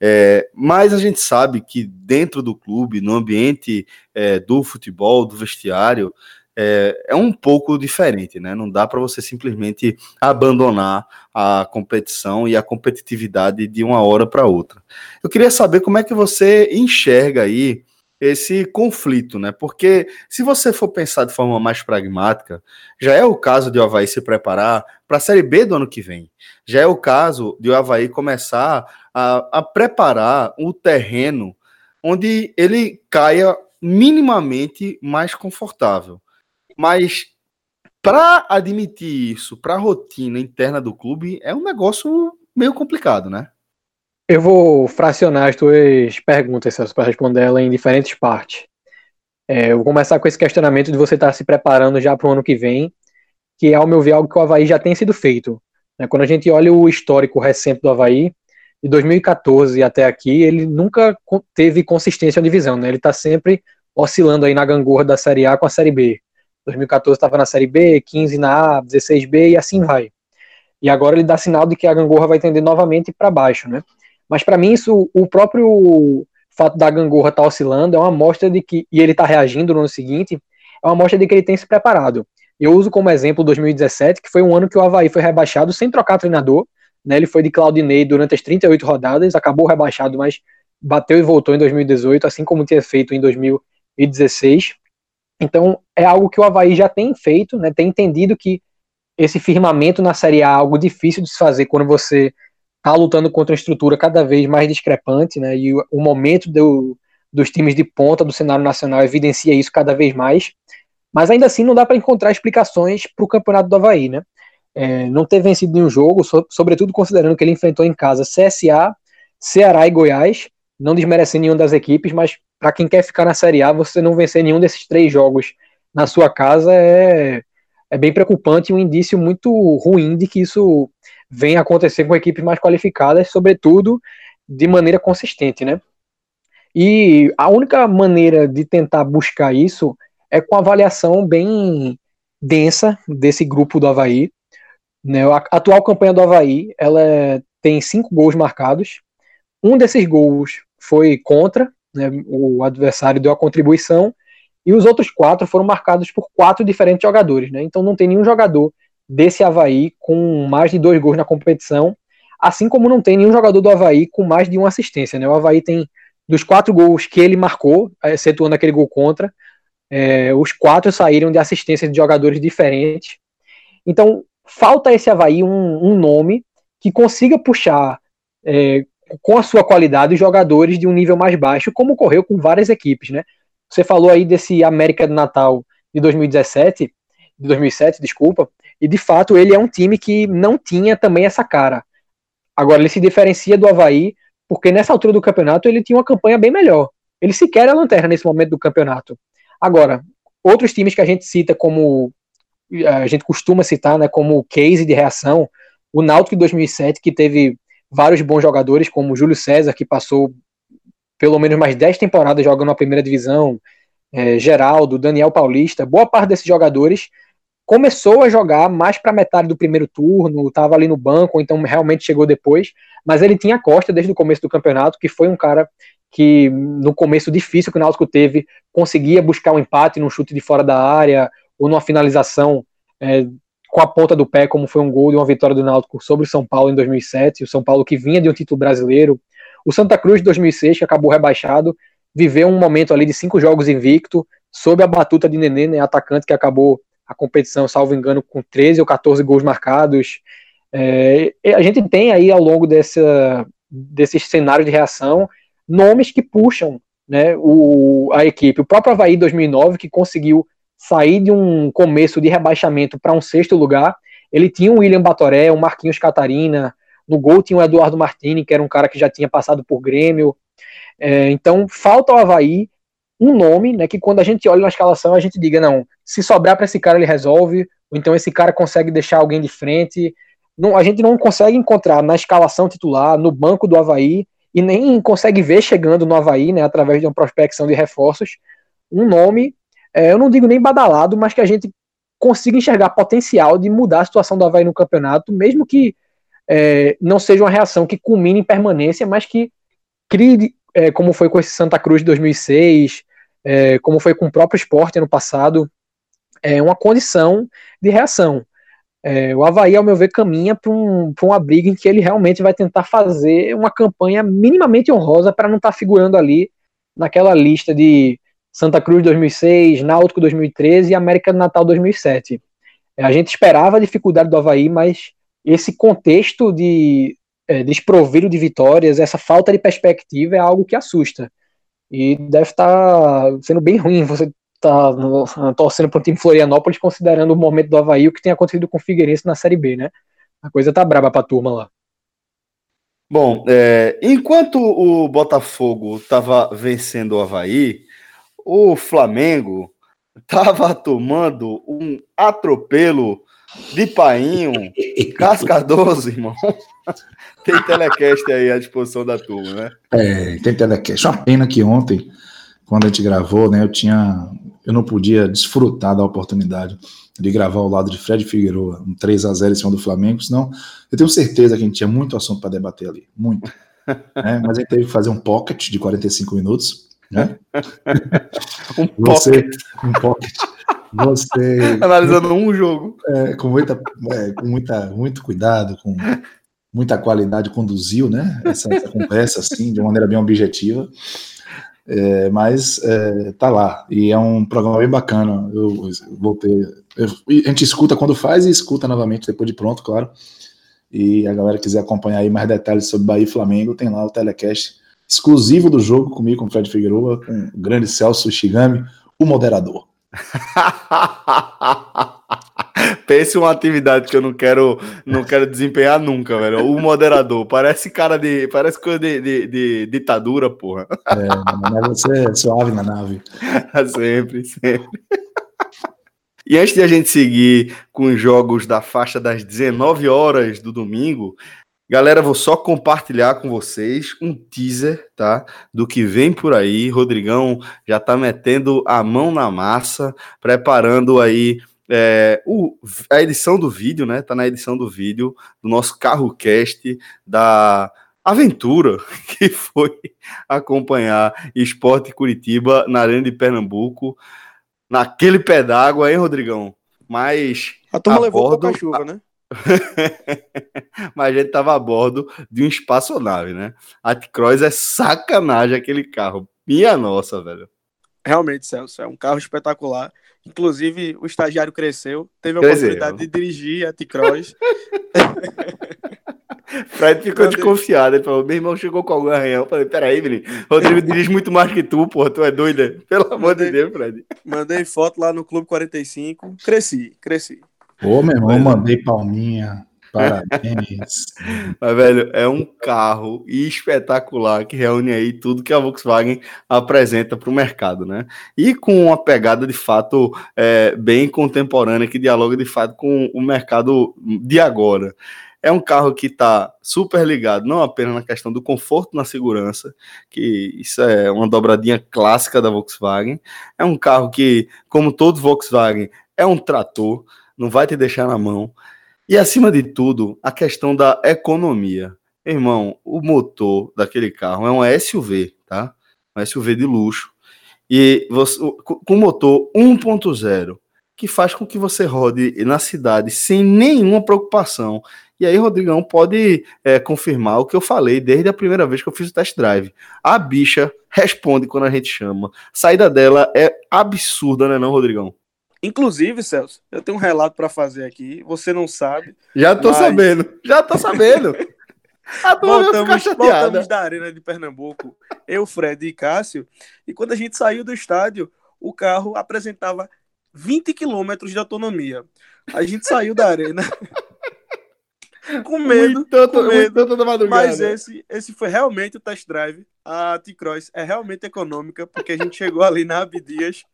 É, mas a gente sabe que dentro do clube, no ambiente é, do futebol, do vestiário, é, é um pouco diferente, né? Não dá para você simplesmente abandonar a competição e a competitividade de uma hora para outra. Eu queria saber como é que você enxerga aí esse conflito, né? Porque se você for pensar de forma mais pragmática, já é o caso de o Havaí se preparar para a Série B do ano que vem. Já é o caso de o Havaí começar a, a preparar o terreno onde ele caia minimamente mais confortável. Mas para admitir isso para a rotina interna do clube é um negócio meio complicado, né? Eu vou fracionar as tuas perguntas, Celso, para responder ela em diferentes partes. É, eu vou começar com esse questionamento de você estar tá se preparando já para o ano que vem, que é, ao meu ver, algo que o Havaí já tem sido feito. Né? Quando a gente olha o histórico recente do Havaí, de 2014 até aqui, ele nunca teve consistência na divisão, né? Ele está sempre oscilando aí na gangorra da Série A com a Série B. 2014 estava na Série B, 15 na A, 16B e assim vai. E agora ele dá sinal de que a gangorra vai tender novamente para baixo, né? Mas para mim isso, o próprio fato da gangorra estar tá oscilando é uma amostra de que e ele está reagindo no ano seguinte, é uma amostra de que ele tem se preparado. Eu uso como exemplo 2017, que foi um ano que o Havaí foi rebaixado sem trocar treinador, né? Ele foi de Claudinei durante as 38 rodadas, acabou rebaixado, mas bateu e voltou em 2018, assim como tinha feito em 2016. Então, é algo que o Havaí já tem feito, né, tem entendido que esse firmamento na Série A é algo difícil de se fazer quando você está lutando contra uma estrutura cada vez mais discrepante, né, e o, momento do, dos times de ponta do cenário nacional evidencia isso cada vez mais. Mas ainda assim não dá para encontrar explicações para o campeonato do Havaí, né? É, não ter vencido nenhum jogo, so, sobretudo considerando que ele enfrentou em casa CSA, Ceará e Goiás, não desmerecendo nenhuma das equipes, mas para quem quer ficar na Série A, você não vencer nenhum desses três jogos na sua casa é, é bem preocupante e um indício muito ruim de que isso vem acontecer com equipes mais qualificadas, sobretudo de maneira consistente, né? E a única maneira de tentar buscar isso é com avaliação bem densa desse grupo do Havaí. Né? A atual campanha do Havaí ela tem cinco gols marcados. Um desses gols foi contra, né? o adversário deu a contribuição, e os outros quatro foram marcados por quatro diferentes jogadores. Né? Então não tem nenhum jogador desse Havaí com mais de dois gols na competição, assim como não tem nenhum jogador do Havaí com mais de uma assistência. Né? O Havaí tem, dos quatro gols que ele marcou, excetuando aquele gol contra, é, os quatro saíram de assistência de jogadores diferentes. Então, falta esse Havaí um, um nome que consiga puxar é, com a sua qualidade jogadores de um nível mais baixo, como ocorreu com várias equipes, né? Você falou aí desse América do Natal de 2017, de 2007, desculpa, e de fato ele é um time que não tinha também essa cara. Agora ele se diferencia do Havaí, porque nessa altura do campeonato ele tinha uma campanha bem melhor. Ele sequer é lanterna nesse momento do campeonato. Agora, outros times que a gente cita como a gente costuma citar, né, como case de reação, o Náutico de 2007 que teve vários bons jogadores, como Júlio César que passou pelo menos mais 10 temporadas jogando na primeira divisão, é, Geraldo, Daniel Paulista, boa parte desses jogadores começou a jogar mais para metade do primeiro turno, estava ali no banco, então realmente chegou depois, mas ele tinha Costa desde o começo do campeonato, que foi um cara que no começo difícil que o Náutico teve, conseguia buscar um empate num chute de fora da área ou numa finalização é, com a ponta do pé, como foi um gol de uma vitória do Náutico sobre o São Paulo em 2007, o São Paulo que vinha de um título brasileiro. O Santa Cruz de 2006, que acabou rebaixado, viveu um momento ali de cinco jogos invicto, sob a batuta de Nenê, né, atacante que acabou a competição, salvo engano, com 13 ou 14 gols marcados. É, a gente tem aí ao longo dessa, desses cenários de reação nomes que puxam né, o, a equipe. O próprio Havaí 2009, que conseguiu sair de um começo de rebaixamento para um sexto lugar, ele tinha o William Batoré, o Marquinhos Catarina, no gol tinha o Eduardo Martini, que era um cara que já tinha passado por Grêmio. É, então, falta ao Havaí um nome, né, que quando a gente olha na escalação, a gente diga, não, se sobrar para esse cara ele resolve, ou então esse cara consegue deixar alguém de frente. Não, a gente não consegue encontrar na escalação titular, no banco do Havaí, e nem consegue ver chegando no Havaí, né, através de uma prospecção de reforços, um nome, é, eu não digo nem badalado, mas que a gente consiga enxergar potencial de mudar a situação do Havaí no campeonato, mesmo que é, não seja uma reação que culmine em permanência, mas que crie, é, como foi com esse Santa Cruz de 2006, é, como foi com o próprio esporte ano passado, é uma condição de reação. É, o Havaí, ao meu ver, caminha para um, uma briga em que ele realmente vai tentar fazer uma campanha minimamente honrosa para não estar tá figurando ali naquela lista de Santa Cruz 2006, Náutico 2013 e América do Natal 2007. É, a gente esperava a dificuldade do Havaí, mas esse contexto de é, desprovido de vitórias, essa falta de perspectiva é algo que assusta. E deve estar tá sendo bem ruim você tá torcendo para o time Florianópolis, considerando o momento do Havaí, o que tem acontecido com o Figueirense na Série B, né? A coisa tá braba para a turma lá. Bom, é, enquanto o Botafogo estava vencendo o Havaí, o Flamengo estava tomando um atropelo de painho, *laughs* cascadoso, irmão. *laughs* tem telecast aí à disposição da turma, né? É, tem telecast. Uma pena que ontem, quando a gente gravou, né, eu tinha eu não podia desfrutar da oportunidade de gravar ao lado de Fred Figueiredo um 3 a 0 em cima do Flamengo, senão eu tenho certeza que a gente tinha muito assunto para debater ali, muito. né? *laughs* Mas a gente teve que fazer um pocket de 45 minutos, né? *laughs* um Você, pocket. Um pocket. Você *laughs* analisando um jogo é, com muita, é, com muita, muito cuidado, com muita qualidade conduziu, né? Essa, essa conversa assim de uma maneira bem objetiva. É, mas é, tá lá. E é um programa bem bacana. Eu, eu voltei. Eu, a gente escuta quando faz e escuta novamente depois de pronto, claro. E a galera quiser acompanhar aí mais detalhes sobre Bahia e Flamengo, tem lá o telecast exclusivo do jogo comigo, com o Fred Figueroa, com o grande Celso Shigami, o moderador. *laughs* Pense uma atividade que eu não quero, não quero desempenhar nunca, velho. O moderador. Parece cara de. Parece coisa de, de, de ditadura, porra. É, mas você é suave na nave. *laughs* sempre, sempre. E antes de a gente seguir com os jogos da faixa das 19 horas do domingo, galera, vou só compartilhar com vocês um teaser, tá? Do que vem por aí. Rodrigão já tá metendo a mão na massa, preparando aí é, o, a edição do vídeo, né? Tá na edição do vídeo do nosso carro cast da aventura *laughs* que foi acompanhar Esporte Curitiba na Arena de Pernambuco, naquele pé d'água, hein, Rodrigão? Mas. A turma a levou bordo... pouca chuva, né? *laughs* Mas a gente tava a bordo de um espaçonave, né? A T-Cross é sacanagem aquele carro. Minha nossa, velho. Realmente, Celso, é um carro espetacular. Inclusive, o estagiário cresceu, teve a cresceu. oportunidade de dirigir a T-Cross. *laughs* Fred ficou desconfiado. Ele falou: meu irmão chegou com algum arranhão. Eu falei: peraí, menino. Rodrigo dirige muito mais que tu, porra. Tu é doida. Pelo amor mandei, de Deus, Fred. Mandei foto lá no Clube 45. Cresci, cresci. Ô, meu irmão, mandei palminha. Parabéns. *laughs* Mas, velho, é um carro espetacular que reúne aí tudo que a Volkswagen apresenta para o mercado, né? E com uma pegada de fato é, bem contemporânea que dialoga de fato com o mercado de agora. É um carro que está super ligado, não apenas na questão do conforto na segurança, que isso é uma dobradinha clássica da Volkswagen. É um carro que, como todo Volkswagen, é um trator, não vai te deixar na mão. E acima de tudo, a questão da economia. Irmão, o motor daquele carro é um SUV, tá? Um SUV de luxo. E você, com motor 1.0, que faz com que você rode na cidade sem nenhuma preocupação. E aí, Rodrigão pode é, confirmar o que eu falei desde a primeira vez que eu fiz o test drive. A bicha responde quando a gente chama. A saída dela é absurda, né, não, Rodrigão? Inclusive, Celso, eu tenho um relato para fazer aqui. Você não sabe. Já tô mas... sabendo. Já tô sabendo. *laughs* voltamos, voltamos da Arena de Pernambuco, eu, Fred e Cássio. E quando a gente saiu do estádio, o carro apresentava 20 quilômetros de autonomia. A gente saiu da Arena. *laughs* *laughs* com medo, muito, com medo muito mas esse, esse foi realmente o test drive. A T-Cross é realmente econômica, porque a gente chegou ali na Abdias,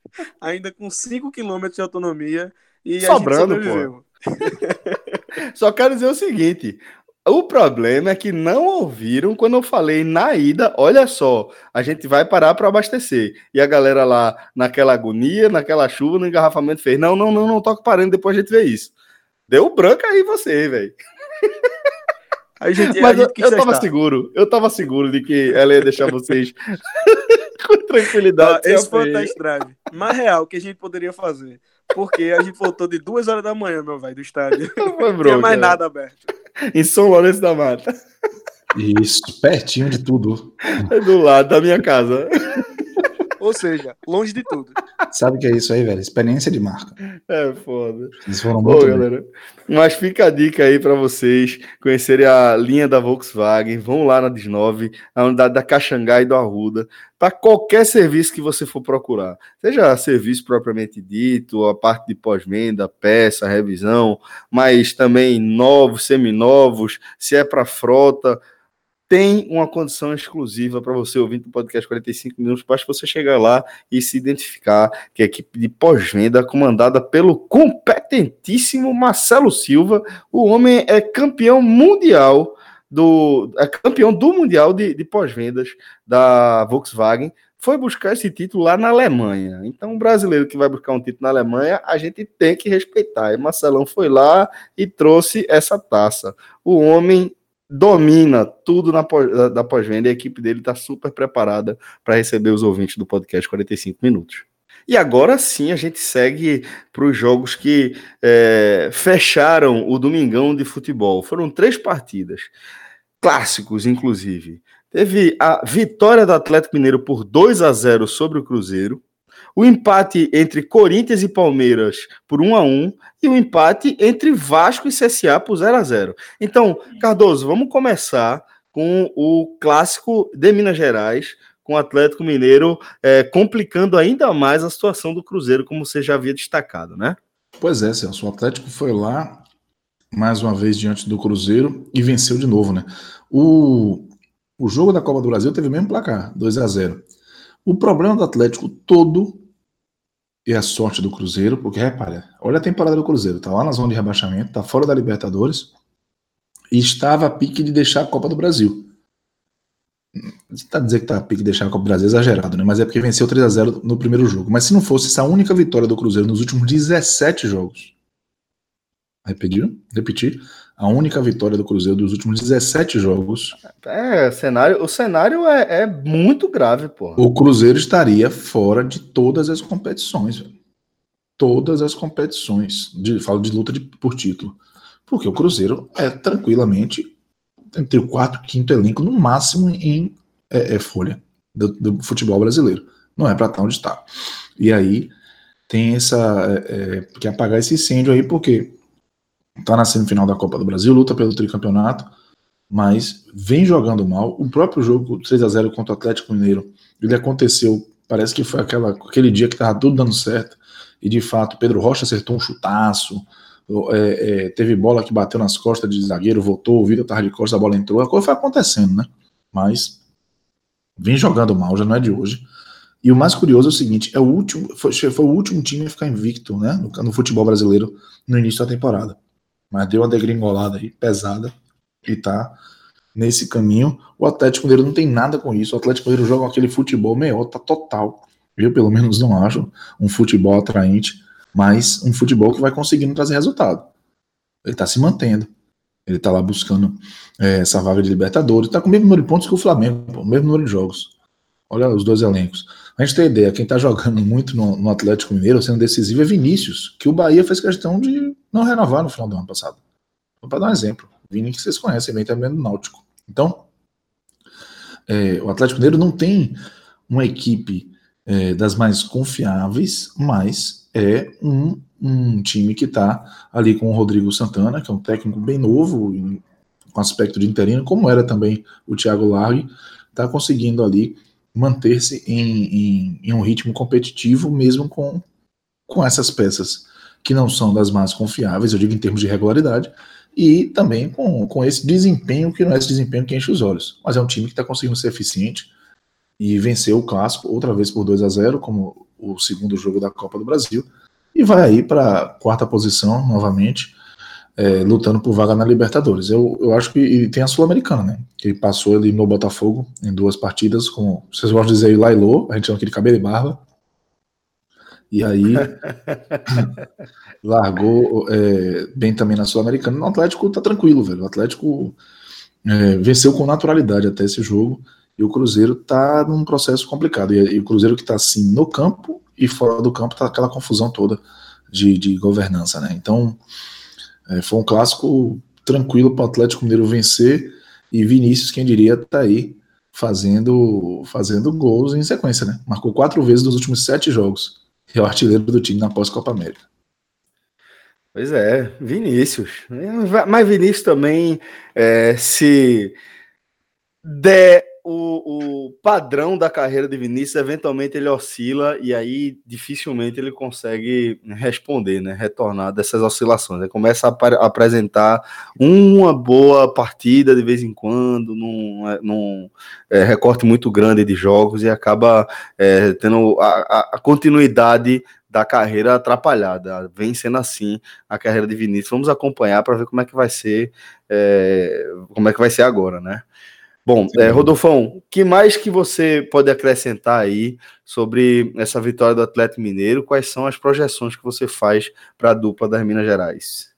ainda com 5 km de autonomia e Sobrando, sobreviveu. *laughs* Só quero dizer o seguinte, o problema é que não ouviram quando eu falei na ida, olha só, a gente vai parar para abastecer. E a galera lá, naquela agonia, naquela chuva, no engarrafamento, fez: não, não, não, não, toca parando, depois a gente vê isso. Deu branco aí você, velho. A gente, Mas a gente eu, eu tava seguro, eu tava seguro de que ela ia deixar vocês *laughs* com tranquilidade. Ah, esse foi o test drive mais real que a gente poderia fazer. Porque a gente voltou de duas horas da manhã, meu velho, do estádio. Não *laughs* foi bronca, Não tinha mais nada aberto. Em São Lourenço da Mata. Isso, pertinho de tudo. É do lado da minha casa. Ou seja, longe de tudo. Sabe o que é isso aí, velho? Experiência de marca. É foda. Eles foram muito Ô, galera. Mas fica a dica aí para vocês conhecerem a linha da Volkswagen. Vão lá na 19, a unidade da Caxangá e do Arruda, para qualquer serviço que você for procurar. Seja serviço propriamente dito, a parte de pós-venda, peça, revisão, mas também novos, seminovos, se é para frota tem uma condição exclusiva para você ouvir no podcast 45 minutos, basta você chegar lá e se identificar que é a equipe de pós-venda comandada pelo competentíssimo Marcelo Silva, o homem é campeão mundial do é campeão do mundial de, de pós-vendas da Volkswagen, foi buscar esse título lá na Alemanha. Então, um brasileiro que vai buscar um título na Alemanha, a gente tem que respeitar. E Marcelão foi lá e trouxe essa taça. O homem domina tudo na, da pós-venda e a equipe dele está super preparada para receber os ouvintes do podcast 45 minutos. E agora sim a gente segue para os jogos que é, fecharam o Domingão de futebol. Foram três partidas, clássicos, inclusive. Teve a vitória do Atlético Mineiro por 2 a 0 sobre o Cruzeiro o empate entre Corinthians e Palmeiras por 1 a 1 e o empate entre Vasco e CSA por 0 a 0. Então, Cardoso, vamos começar com o clássico de Minas Gerais, com o Atlético Mineiro é, complicando ainda mais a situação do Cruzeiro, como você já havia destacado, né? Pois é, Celso. O Atlético foi lá mais uma vez diante do Cruzeiro e venceu de novo, né? O, o jogo da Copa do Brasil teve o mesmo placar, 2 a 0 O problema do Atlético todo e a sorte do Cruzeiro, porque repara, olha a temporada do Cruzeiro, tá lá na zona de rebaixamento, tá fora da Libertadores e estava a pique de deixar a Copa do Brasil. Tá dizer que tá a pique de deixar a Copa do Brasil é exagerado, né? Mas é porque venceu 3 a 0 no primeiro jogo. Mas se não fosse essa única vitória do Cruzeiro nos últimos 17 jogos, repetir, repetir, a única vitória do Cruzeiro dos últimos 17 jogos. É, cenário, o cenário é, é muito grave, pô. O Cruzeiro estaria fora de todas as competições, velho. Todas as competições. De, falo de luta de, por título. Porque o Cruzeiro é tranquilamente entre o quarto e quinto elenco, no máximo em é, é folha do, do, futebol brasileiro. Não é para estar onde está. E aí tem essa. É, é, que apagar esse incêndio aí, porque tá na semifinal da Copa do Brasil, luta pelo tricampeonato, mas vem jogando mal. O próprio jogo 3 a 0 contra o Atlético Mineiro, ele aconteceu, parece que foi aquela, aquele dia que tava tudo dando certo, e de fato Pedro Rocha acertou um chutaço, é, é, teve bola que bateu nas costas de zagueiro, voltou, o Vitor tava de costas, a bola entrou, a coisa foi acontecendo, né? Mas vem jogando mal, já não é de hoje. E o mais curioso é o seguinte: é o último, foi, foi o último time a ficar invicto né, no, no futebol brasileiro no início da temporada mas deu uma degringolada aí pesada e tá nesse caminho. O Atlético Mineiro não tem nada com isso. O Atlético Mineiro joga aquele futebol meiota total. Eu, pelo menos, não acho um futebol atraente, mas um futebol que vai conseguindo trazer resultado. Ele tá se mantendo. Ele tá lá buscando é, essa vaga de Libertadores. Tá com o mesmo número de pontos que o Flamengo, o mesmo número de jogos. Olha os dois elencos. A gente tem ideia, quem tá jogando muito no, no Atlético Mineiro, sendo decisivo, é Vinícius, que o Bahia fez questão de não renovar no final do ano passado. Para dar um exemplo, Vini que vocês conhecem bem também do Náutico. Então, é, o Atlético Mineiro não tem uma equipe é, das mais confiáveis, mas é um, um time que está ali com o Rodrigo Santana, que é um técnico bem novo, em, com aspecto de interino, como era também o Thiago Largue, está conseguindo ali manter-se em, em, em, um ritmo competitivo, mesmo com, com essas peças que não são das mais confiáveis, eu digo em termos de regularidade, e também com, com esse desempenho que não é esse desempenho que enche os olhos, mas é um time que está conseguindo ser eficiente e venceu o clássico outra vez por 2 a 0 como o segundo jogo da Copa do Brasil, e vai aí para quarta posição novamente, é, lutando por vaga na Libertadores. Eu, eu acho que tem a Sul-Americana, né? Ele passou ali no Botafogo em duas partidas, com, vocês gostam de dizer aí, Lailô, a gente chama aquele cabelo e barba, e aí *laughs* largou é, bem também na Sul-Americana. No Atlético tá tranquilo, velho. O Atlético é, venceu com naturalidade até esse jogo. E o Cruzeiro tá num processo complicado. E, e, o Cruzeiro que tá assim no campo e fora do campo tá aquela confusão toda de, de governança, né? Então é, foi um clássico tranquilo para o Atlético Mineiro vencer. E Vinícius, quem diria, tá aí fazendo, fazendo gols em sequência, né? Marcou quatro vezes nos últimos sete jogos é o artilheiro do time na pós-Copa América. Pois é, Vinícius. Mas Vinícius também, é, se der o, o, padrão da carreira de Vinícius, eventualmente ele oscila e aí dificilmente ele consegue responder, né? Retornar dessas oscilações. Ele começa a ap apresentar uma boa partida de vez em quando, num, é, num é, recorte muito grande de jogos e acaba é, tendo a, a continuidade da carreira atrapalhada. Vem sendo assim a carreira de Vinícius. Vamos acompanhar para ver como é que vai ser, é, como é que vai ser agora, né? Bom, é, Rodolfão, que mais que você pode acrescentar aí sobre essa vitória do Atlético Mineiro? Quais são as projeções que você faz para a dupla das Minas Gerais?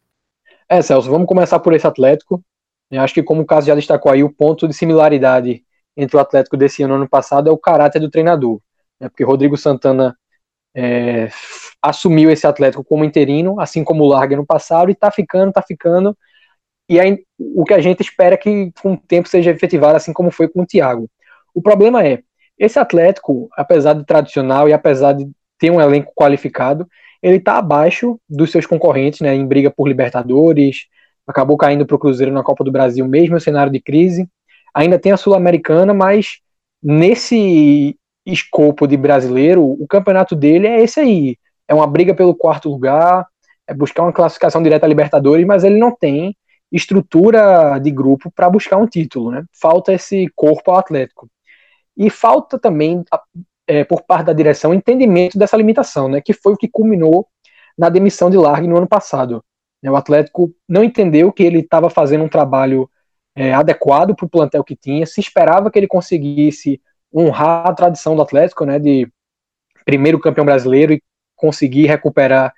É, Celso, vamos começar por esse Atlético. Eu acho que, como o caso já destacou aí, o ponto de similaridade entre o Atlético desse ano e ano passado é o caráter do treinador. Né? Porque Rodrigo Santana é, assumiu esse Atlético como interino, assim como o Larga no passado, e tá ficando, tá ficando, e aí, o que a gente espera é que com o tempo seja efetivado, assim como foi com o Thiago. O problema é, esse Atlético, apesar de tradicional e apesar de ter um elenco qualificado, ele está abaixo dos seus concorrentes, né, em briga por Libertadores, acabou caindo para o Cruzeiro na Copa do Brasil, mesmo em cenário de crise. ainda tem a Sul-Americana, mas nesse escopo de brasileiro, o campeonato dele é esse aí. É uma briga pelo quarto lugar, é buscar uma classificação direta a Libertadores, mas ele não tem estrutura de grupo para buscar um título, né? Falta esse corpo ao Atlético. E falta também, é, por parte da direção, entendimento dessa limitação, né? Que foi o que culminou na demissão de Largue no ano passado. O Atlético não entendeu que ele estava fazendo um trabalho é, adequado para o plantel que tinha, se esperava que ele conseguisse honrar a tradição do Atlético, né, de primeiro campeão brasileiro e conseguir recuperar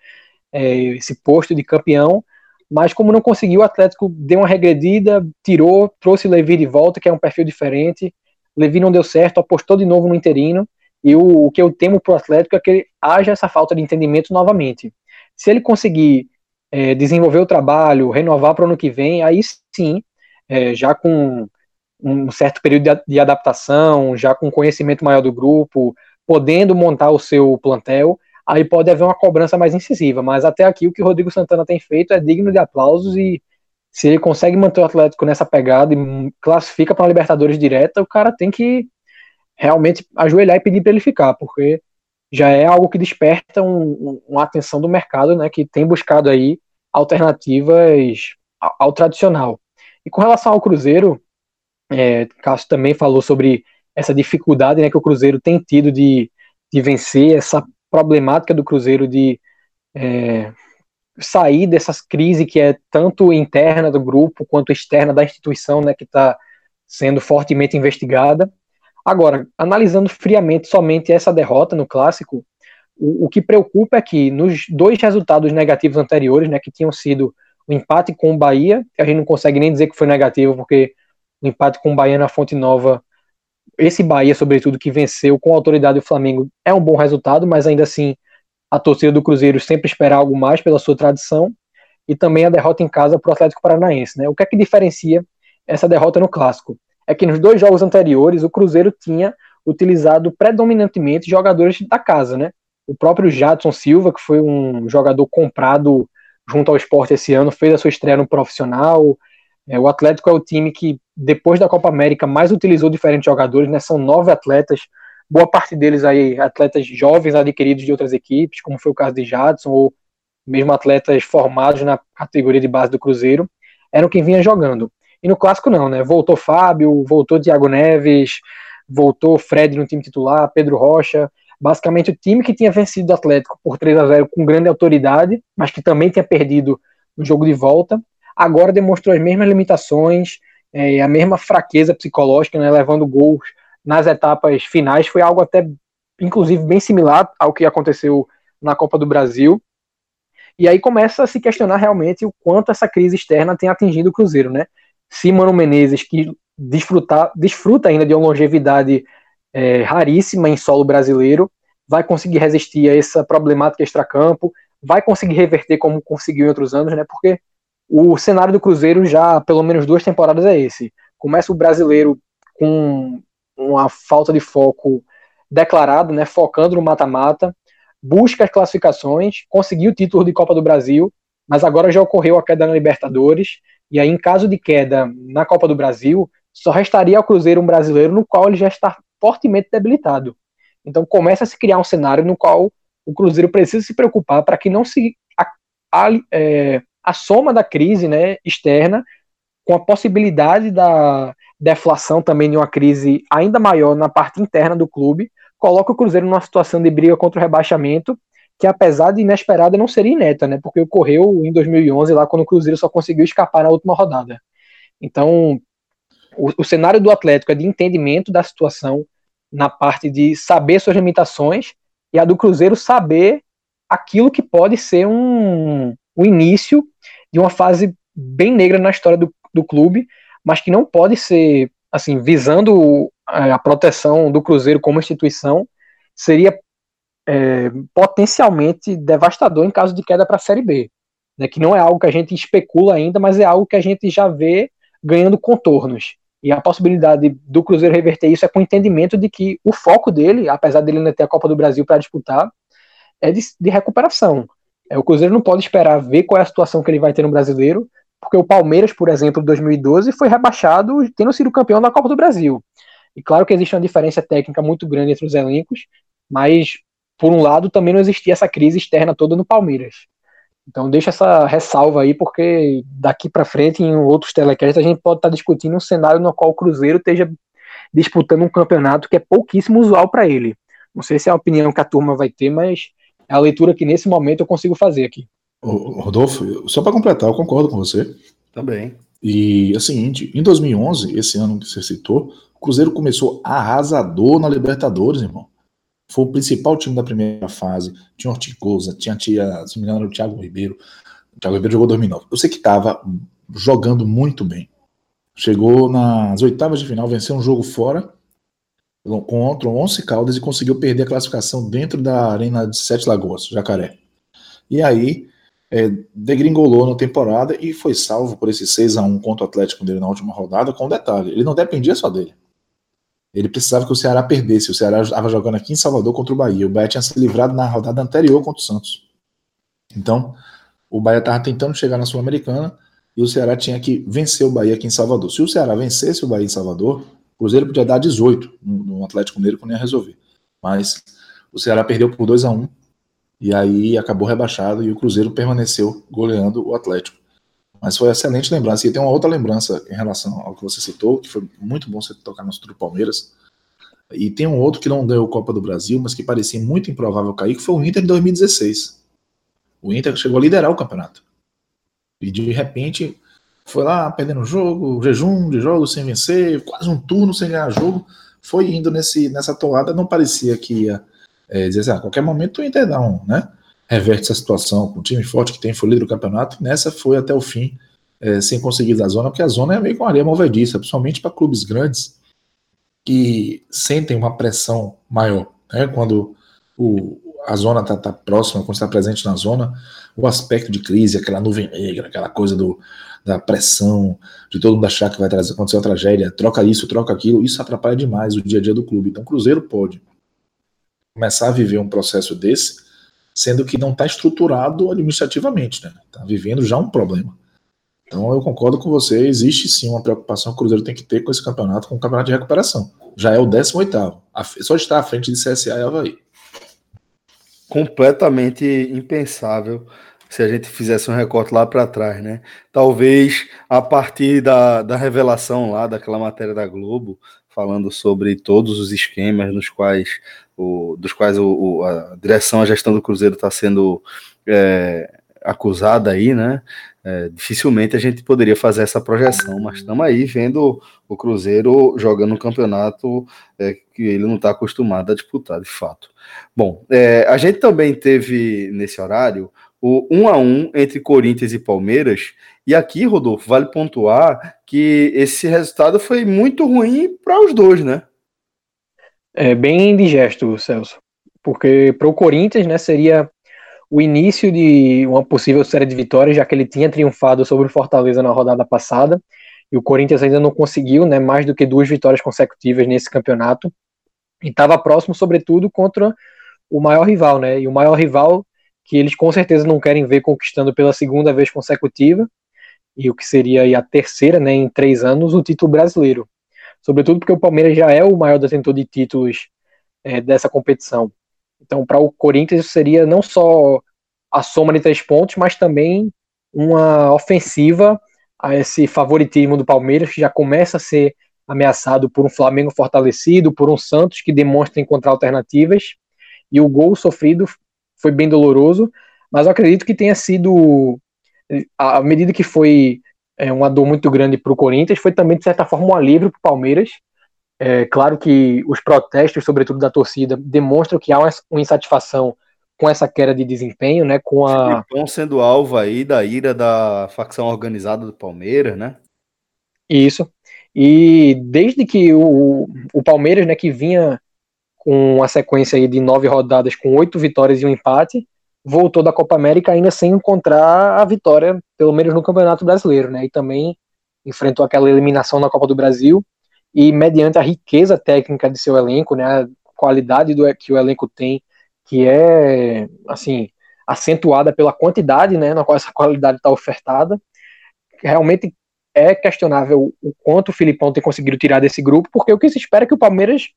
é, esse posto de campeão, mas como não conseguiu, o Atlético deu uma regredida, tirou, trouxe Levi de volta, que é um perfil diferente. Levi não deu certo, apostou de novo no interino. E o, o que eu temo para o Atlético é que haja essa falta de entendimento novamente. Se ele conseguir é, desenvolver o trabalho, renovar para o ano que vem, aí sim, é, já com um certo período de, de adaptação, já com conhecimento maior do grupo, podendo montar o seu plantel, aí pode haver uma cobrança mais incisiva. Mas até aqui o que o Rodrigo Santana tem feito é digno de aplausos e se ele consegue manter o Atlético nessa pegada e classifica para uma Libertadores direta, o cara tem que realmente ajoelhar e pedir para ele ficar, porque já é algo que desperta um, uma atenção do mercado, né, que tem buscado aí alternativas ao, ao tradicional. E com relação ao Cruzeiro, é, Cássio também falou sobre essa dificuldade né, que o Cruzeiro tem tido de, de vencer, essa problemática do Cruzeiro de é, sair dessa crise que é tanto interna do grupo quanto externa da instituição, né, que está sendo fortemente investigada. Agora, analisando friamente somente essa derrota no clássico, o, o, que preocupa é que nos dois resultados negativos anteriores, né, que tinham sido o empate com o Bahia, que a gente não consegue nem dizer que foi negativo, porque o empate com o Bahia na Fonte Nova esse Bahia, sobretudo, que venceu com autoridade o Flamengo, é um bom resultado, mas ainda assim a torcida do Cruzeiro sempre espera algo mais pela sua tradição, e também a derrota em casa para o Atlético Paranaense. Né? O que é que diferencia essa derrota no Clássico? É que nos dois jogos anteriores o Cruzeiro tinha utilizado predominantemente jogadores da casa. Né? O próprio Jadson Silva, que foi um jogador comprado junto ao esporte esse ano, fez a sua estreia no profissional. É, o Atlético é o time que depois da Copa América, mais utilizou diferentes jogadores, né? São nove atletas, boa parte deles aí, atletas jovens adquiridos de outras equipes, como foi o caso de Jadson, ou mesmo atletas formados na categoria de base do Cruzeiro, eram quem vinha jogando. E no clássico não, né? Voltou Fábio, voltou Thiago Neves, voltou Fred no time titular, Pedro Rocha, basicamente o time que tinha vencido o Atlético por 3 a 0 com grande autoridade, mas que também tinha perdido no jogo de volta, agora demonstrou as mesmas limitações, é, a mesma fraqueza psicológica, né, levando gols nas etapas finais, foi algo até, inclusive, bem similar ao que aconteceu na Copa do Brasil. E aí começa a se questionar realmente o quanto essa crise externa tem atingido o Cruzeiro, né? Se Mano Menezes, que desfruta, ainda de uma longevidade é, raríssima em solo brasileiro, vai conseguir resistir a essa problemática extracampo, vai conseguir reverter como conseguiu em outros anos, né? Porque o cenário do Cruzeiro já pelo menos duas temporadas é esse. Começa o brasileiro com uma falta de foco declarado, né, focando no mata-mata, busca as classificações, conseguiu o título de Copa do Brasil, mas agora já ocorreu a queda na Libertadores, e aí em caso de queda na Copa do Brasil, só restaria ao Cruzeiro um brasileiro no qual ele já está fortemente debilitado. Então começa a se criar um cenário no qual o Cruzeiro precisa se preocupar para que não se a, a, é, a soma da crise né, externa, com a possibilidade da deflação também de uma crise ainda maior na parte interna do clube, coloca o Cruzeiro numa situação de briga contra o rebaixamento, que apesar de inesperada não seria ineta, né? Porque ocorreu em 2011 lá quando o Cruzeiro só conseguiu escapar na última rodada. Então, o, o cenário do Atlético é de entendimento da situação na parte de saber suas limitações e a do Cruzeiro saber aquilo que pode ser um, o início de uma fase bem negra na história do, do clube, mas que não pode ser, assim, visando a proteção do Cruzeiro como instituição, seria é, potencialmente devastador em caso de queda para a Série B. Né, que não é algo que a gente especula ainda, mas é algo que a gente já vê ganhando contornos. E a possibilidade do Cruzeiro reverter isso é com o entendimento de que o foco dele, apesar dele ainda ter a Copa do Brasil para disputar, é de, de recuperação. É, o Cruzeiro não pode esperar ver qual é a situação que ele vai ter no brasileiro porque o Palmeiras, por exemplo, em 2012 foi rebaixado tendo sido campeão da Copa do Brasil. E claro que existe uma diferença técnica muito grande entre os elencos, mas por um lado também não existia essa crise externa toda no Palmeiras. Então deixa essa ressalva aí, porque daqui para frente, em outros telecasts, a gente pode estar tá discutindo um cenário no qual o Cruzeiro esteja disputando um campeonato que é pouquíssimo usual para ele. Não sei se é a opinião que a turma vai ter, mas é a leitura que nesse momento eu consigo fazer aqui. Ô, Rodolfo, só para completar, eu concordo com você. Também. E é o seguinte, em 2011, esse ano que você citou, o Cruzeiro começou arrasador na Libertadores, irmão. Foi o principal time da primeira fase. Tinha Horticosa, tinha, tinha se não me engano, o Thiago Ribeiro. O Thiago Ribeiro jogou 2009. Eu sei que estava jogando muito bem. Chegou nas oitavas de final, venceu um jogo fora contra o Once Caldas e conseguiu perder a classificação dentro da Arena de Sete Lagoas, Jacaré. E aí é, degringolou na temporada e foi salvo por esse 6 a 1 contra o Atlético dele na última rodada, com um detalhe, ele não dependia só dele. Ele precisava que o Ceará perdesse. O Ceará estava jogando aqui em Salvador contra o Bahia. O Bahia tinha se livrado na rodada anterior contra o Santos. Então, o Bahia estava tentando chegar na Sul-Americana e o Ceará tinha que vencer o Bahia aqui em Salvador. Se o Ceará vencesse o Bahia em Salvador, Cruzeiro podia dar 18 no Atlético Mineiro que não ia resolver. Mas o Ceará perdeu por 2 a 1 e aí acabou rebaixado e o Cruzeiro permaneceu goleando o Atlético. Mas foi excelente lembrança. E tem uma outra lembrança em relação ao que você citou, que foi muito bom você tocar no do Palmeiras. E tem um outro que não ganhou Copa do Brasil, mas que parecia muito improvável cair, que foi o Inter de 2016. O Inter chegou a liderar o campeonato. E de repente foi lá perdendo jogo, jejum de jogos sem vencer, quase um turno sem ganhar jogo. Foi indo nesse, nessa toada, não parecia que ia é, dizer assim, ah, a qualquer momento o Inter dá um, né? reverte essa situação com o time forte que tem, foi líder do campeonato, nessa foi até o fim, é, sem conseguir da zona, porque a zona é meio com areia movediça, principalmente para clubes grandes que sentem uma pressão maior. Né? Quando o, a zona está tá próxima, quando está presente na zona, o aspecto de crise, aquela nuvem negra, aquela coisa do, da pressão, de todo mundo achar que vai trazer, acontecer uma tragédia, troca isso, troca aquilo, isso atrapalha demais o dia a dia do clube. Então o Cruzeiro pode começar a viver um processo desse sendo que não está estruturado administrativamente, né? Está vivendo já um problema. Então eu concordo com você, existe sim uma preocupação que o Cruzeiro tem que ter com esse campeonato, com o campeonato de recuperação. Já é o 18º, só está à frente de CSA e Havaí. Completamente impensável se a gente fizesse um recorte lá para trás, né? Talvez a partir da, da revelação lá daquela matéria da Globo, falando sobre todos os esquemas nos quais o, dos quais o, o, a direção, a gestão do Cruzeiro está sendo é, acusada aí, né? É, dificilmente a gente poderia fazer essa projeção, mas estamos aí vendo o Cruzeiro jogando um campeonato é, que ele não está acostumado a disputar, de fato. Bom, é, a gente também teve nesse horário o 1 a 1 entre Corinthians e Palmeiras, e aqui, Rodolfo, vale pontuar que esse resultado foi muito ruim para os dois, né? É bem indigesto, Celso. Porque para o Corinthians, né, seria o início de uma possível série de vitórias, já que ele tinha triunfado sobre o Fortaleza na rodada passada, e o Corinthians ainda não conseguiu, né, mais do que duas vitórias consecutivas nesse campeonato, e estava próximo, sobretudo, contra o maior rival, né, e o maior rival que eles com certeza não querem ver conquistando pela segunda vez consecutiva, e o que seria a terceira, né, em três anos, o título brasileiro sobretudo porque o Palmeiras já é o maior detentor de títulos é, dessa competição. Então, para o Corinthians, seria não só a soma de três pontos, mas também uma ofensiva a esse favoritismo do Palmeiras, que já começa a ser ameaçado por um Flamengo fortalecido, por um Santos que demonstra encontrar alternativas, e o gol sofrido foi bem doloroso, mas eu acredito que tenha sido, à medida que foi é, uma dor muito grande para o Corinthians, foi também, de certa forma, um alívio para o Palmeiras. É, claro que os protestos, sobretudo da torcida, demonstram que há uma, insatisfação com essa queda de desempenho, né? Com a. Estão sendo alvo aí da ira da facção organizada do Palmeiras, né? Isso. E desde que o, o Palmeiras, né, que vinha uma sequência aí de nove rodadas com oito vitórias e um empate, voltou da Copa América ainda sem encontrar a vitória, pelo menos no Campeonato Brasileiro, né? E também enfrentou aquela eliminação na Copa do Brasil e mediante a riqueza técnica de seu elenco, né, a qualidade do que o elenco tem, que é assim acentuada pela quantidade, né, na qual essa qualidade está ofertada, realmente é questionável o quanto o Filipão tem conseguido tirar desse grupo, porque o que se espera é que o Palmeiras.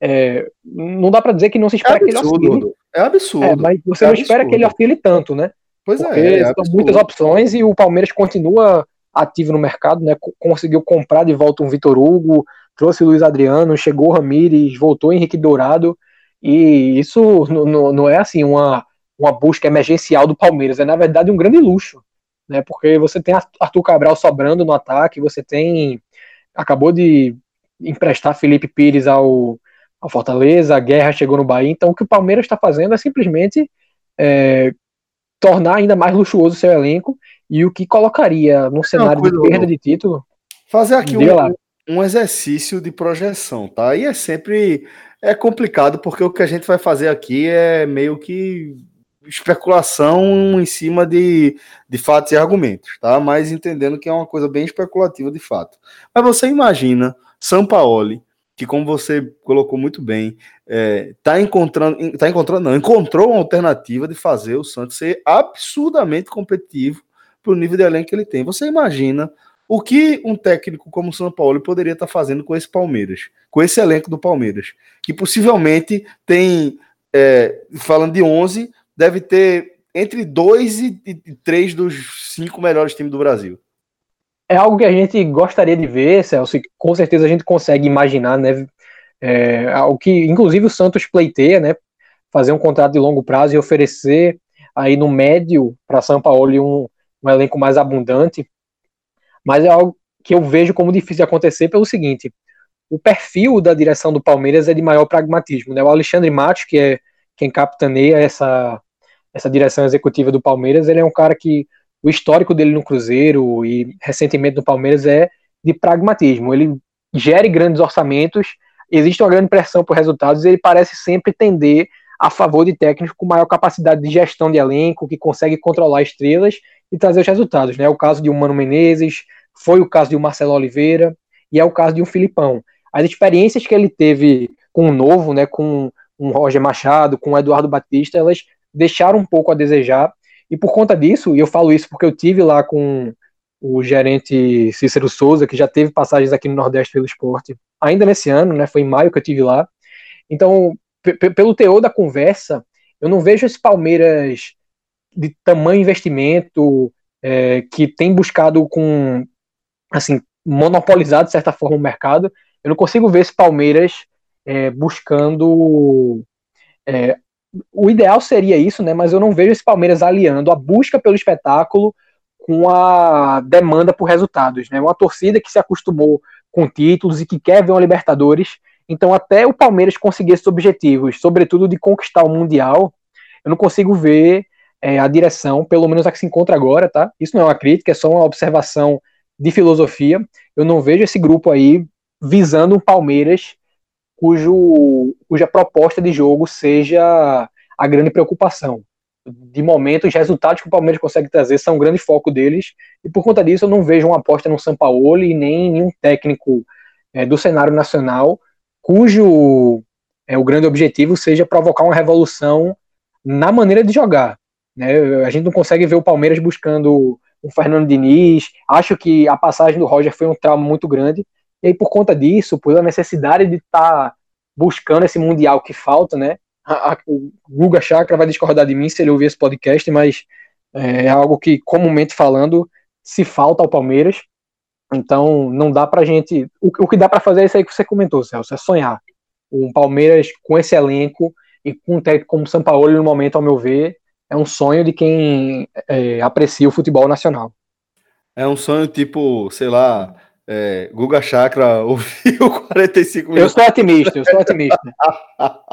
É, não dá para dizer que não se espera é absurdo, que ele oscile. É absurdo. É, mas você é não absurdo. espera que ele oscile tanto, né? Pois porque é. é são muitas opções e o Palmeiras continua ativo no mercado, né? Conseguiu comprar de volta um Vitor Hugo, trouxe o Luiz Adriano, chegou o Ramires, voltou Henrique Dourado. E isso não, não é assim uma, uma busca emergencial do Palmeiras, é na verdade um grande luxo né? Porque você tem Arthur Cabral sobrando no ataque, você tem acabou de emprestar Felipe Pires ao, ao Fortaleza, a Guerra chegou no Bahia, então o que o Palmeiras está fazendo é simplesmente é, tornar ainda mais luxuoso o seu elenco e o que colocaria no cenário de perda de título. Fazer aqui um, um exercício de projeção, tá? E é sempre é complicado porque o que a gente vai fazer aqui é meio que especulação em cima de, de fatos e argumentos, tá? Mas entendendo que é uma coisa bem especulativa de fato. Mas você imagina Sampaoli, que como você colocou muito bem, é, tá encontrando, tá encontrando, não, encontrou uma alternativa de fazer o Santos ser absurdamente competitivo para o nível de elenco que ele tem. Você imagina o que um técnico como o São Paulo poderia estar tá fazendo com esse Palmeiras, com esse elenco do Palmeiras, que possivelmente tem, é, falando de 11, deve ter entre dois e, e três dos cinco melhores times do Brasil. É algo que a gente gostaria de ver, Celso, com certeza a gente consegue imaginar, né? É, o que, inclusive, o Santos pleiteia, né? Fazer um contrato de longo prazo e oferecer aí no médio para São Paulo um, um elenco mais abundante. Mas é algo que eu vejo como difícil de acontecer pelo seguinte: o perfil da direção do Palmeiras é de maior pragmatismo. Né? O Alexandre Matos, que é quem capitaneia essa, essa direção executiva do Palmeiras, ele é um cara que o histórico dele no Cruzeiro e recentemente no Palmeiras é de pragmatismo. Ele gere grandes orçamentos, existe uma grande pressão por resultados e ele parece sempre tender a favor de técnicos com maior capacidade de gestão de elenco, que consegue controlar estrelas e trazer os resultados. Né? É o caso de um Mano Menezes, foi o caso de um Marcelo Oliveira e é o caso de um Filipão. As experiências que ele teve com o Novo, né, com um Roger Machado, com o Eduardo Batista, elas deixaram um pouco a desejar. E por conta disso, e eu falo isso porque eu tive lá com o gerente Cícero Souza, que já teve passagens aqui no Nordeste pelo esporte, ainda nesse ano, né? Foi em maio que eu tive lá. Então, pelo teor da conversa, eu não vejo esse Palmeiras de tamanho investimento é, que tem buscado com assim monopolizado de certa forma o mercado. Eu não consigo ver esse Palmeiras é, buscando. É, o ideal seria isso, né? Mas eu não vejo esse Palmeiras aliando a busca pelo espetáculo com a demanda por resultados, né? Uma torcida que se acostumou com títulos e que quer ver uma Libertadores. Então, até o Palmeiras conseguir esses objetivos, sobretudo de conquistar o Mundial, eu não consigo ver é, a direção, pelo menos a que se encontra agora, tá? Isso não é uma crítica, é só uma observação de filosofia. Eu não vejo esse grupo aí visando um Palmeiras cujo, cuja proposta de jogo seja a grande preocupação. De momento, os resultados que o Palmeiras consegue trazer são um grande foco deles, e por conta disso eu não vejo uma aposta no Sampaoli e nem em um técnico é, do cenário nacional cujo é, o grande objetivo seja provocar uma revolução na maneira de jogar. Né? A gente não consegue ver o Palmeiras buscando um Fernando Diniz. Acho que a passagem do Roger foi um trauma muito grande. E aí, por conta disso, por a necessidade de estar tá buscando esse Mundial que falta, né? A, a, o Guga Chakra vai discordar de mim se ele ouvir esse podcast, mas é, é algo que, comumente falando, se falta ao Palmeiras. Então, não dá pra gente. O, o que dá para fazer é isso aí que você comentou, Celso, é sonhar. Um Palmeiras com esse elenco e com um técnico como São Paulo, no momento, ao meu ver, é um sonho de quem é, aprecia o futebol nacional. É um sonho tipo, sei lá, é, Guga Chakra *laughs* ouviu 45 minutos. Eu sou otimista, eu sou otimista.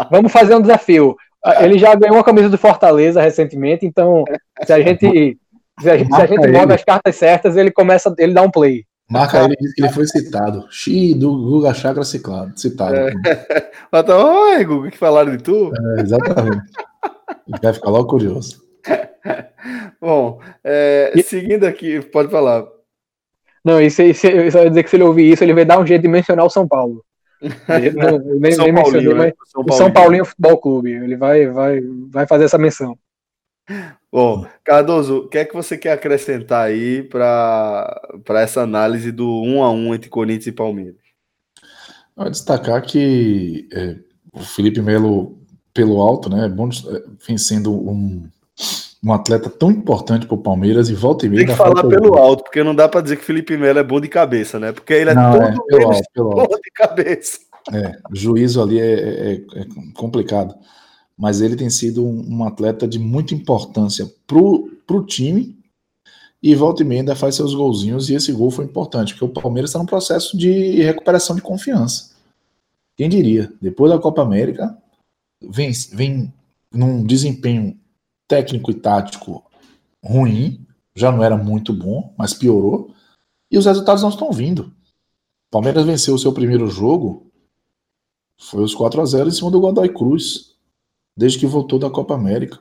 Vamos fazer um desafio. Ele já ganhou uma camisa do Fortaleza recentemente, então se a gente se a, se a gente joga as cartas certas, ele começa, ele dá um play. Marca ele diz que ele foi citado. Xi, do Guga Chakra citado. citado. É. *laughs* Então, oi, Guga, que falaram de tu? É, exatamente. Ele vai ficar logo curioso. *laughs* Bom, é, seguindo aqui, pode falar. Não, isso, isso, isso vai dizer que se ele ouvir isso, ele vai dar um jeito de mencionar o São Paulo. *laughs* não, nem, São nem mencionei, né? São o São Paulinho Futebol Clube. Ele vai, vai, vai fazer essa menção. Bom, Cardoso, o que é que você quer acrescentar aí para essa análise do 1 a 1 entre Corinthians e Palmeiras? Vai destacar que é, o Felipe Melo, pelo alto, né, é bom, é, vem sendo um, um atleta tão importante para o Palmeiras e volta e meia. Tem que falar pelo alto, porque não dá para dizer que o Felipe Melo é bom de cabeça, né? Porque ele é não, todo é, pelo alto, pelo bom de cabeça. É, juízo ali é, é, é complicado mas ele tem sido um, um atleta de muita importância pro, pro time e volta e meia ainda faz seus golzinhos e esse gol foi importante, porque o Palmeiras está num processo de recuperação de confiança. Quem diria? Depois da Copa América, vem, vem num desempenho técnico e tático ruim, já não era muito bom, mas piorou, e os resultados não estão vindo. Palmeiras venceu o seu primeiro jogo, foi os 4 a 0 em cima do Godoy Cruz desde que voltou da Copa América.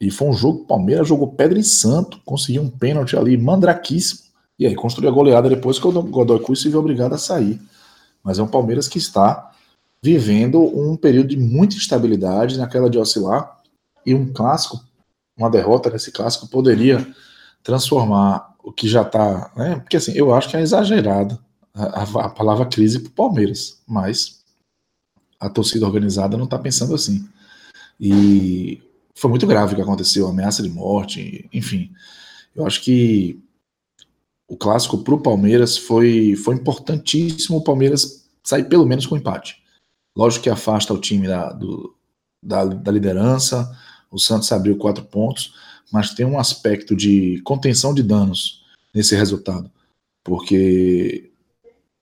E foi um jogo, o Palmeiras jogou pedra em santo, conseguiu um pênalti ali mandraquíssimo. E aí construiu a goleada depois que o Godoy Cruz se viu obrigado a sair. Mas é um Palmeiras que está vivendo um período de muita instabilidade naquela de oscilar. E um clássico, uma derrota nesse clássico poderia transformar o que já está. Né? Porque assim, eu acho que é exagerado a, a palavra crise para o Palmeiras. Mas a torcida organizada não está pensando assim. E foi muito grave o que aconteceu, ameaça de morte, enfim. Eu acho que o clássico para o Palmeiras foi, foi importantíssimo o Palmeiras sair pelo menos com empate. Lógico que afasta o time da, do, da, da liderança, o Santos abriu quatro pontos, mas tem um aspecto de contenção de danos nesse resultado, porque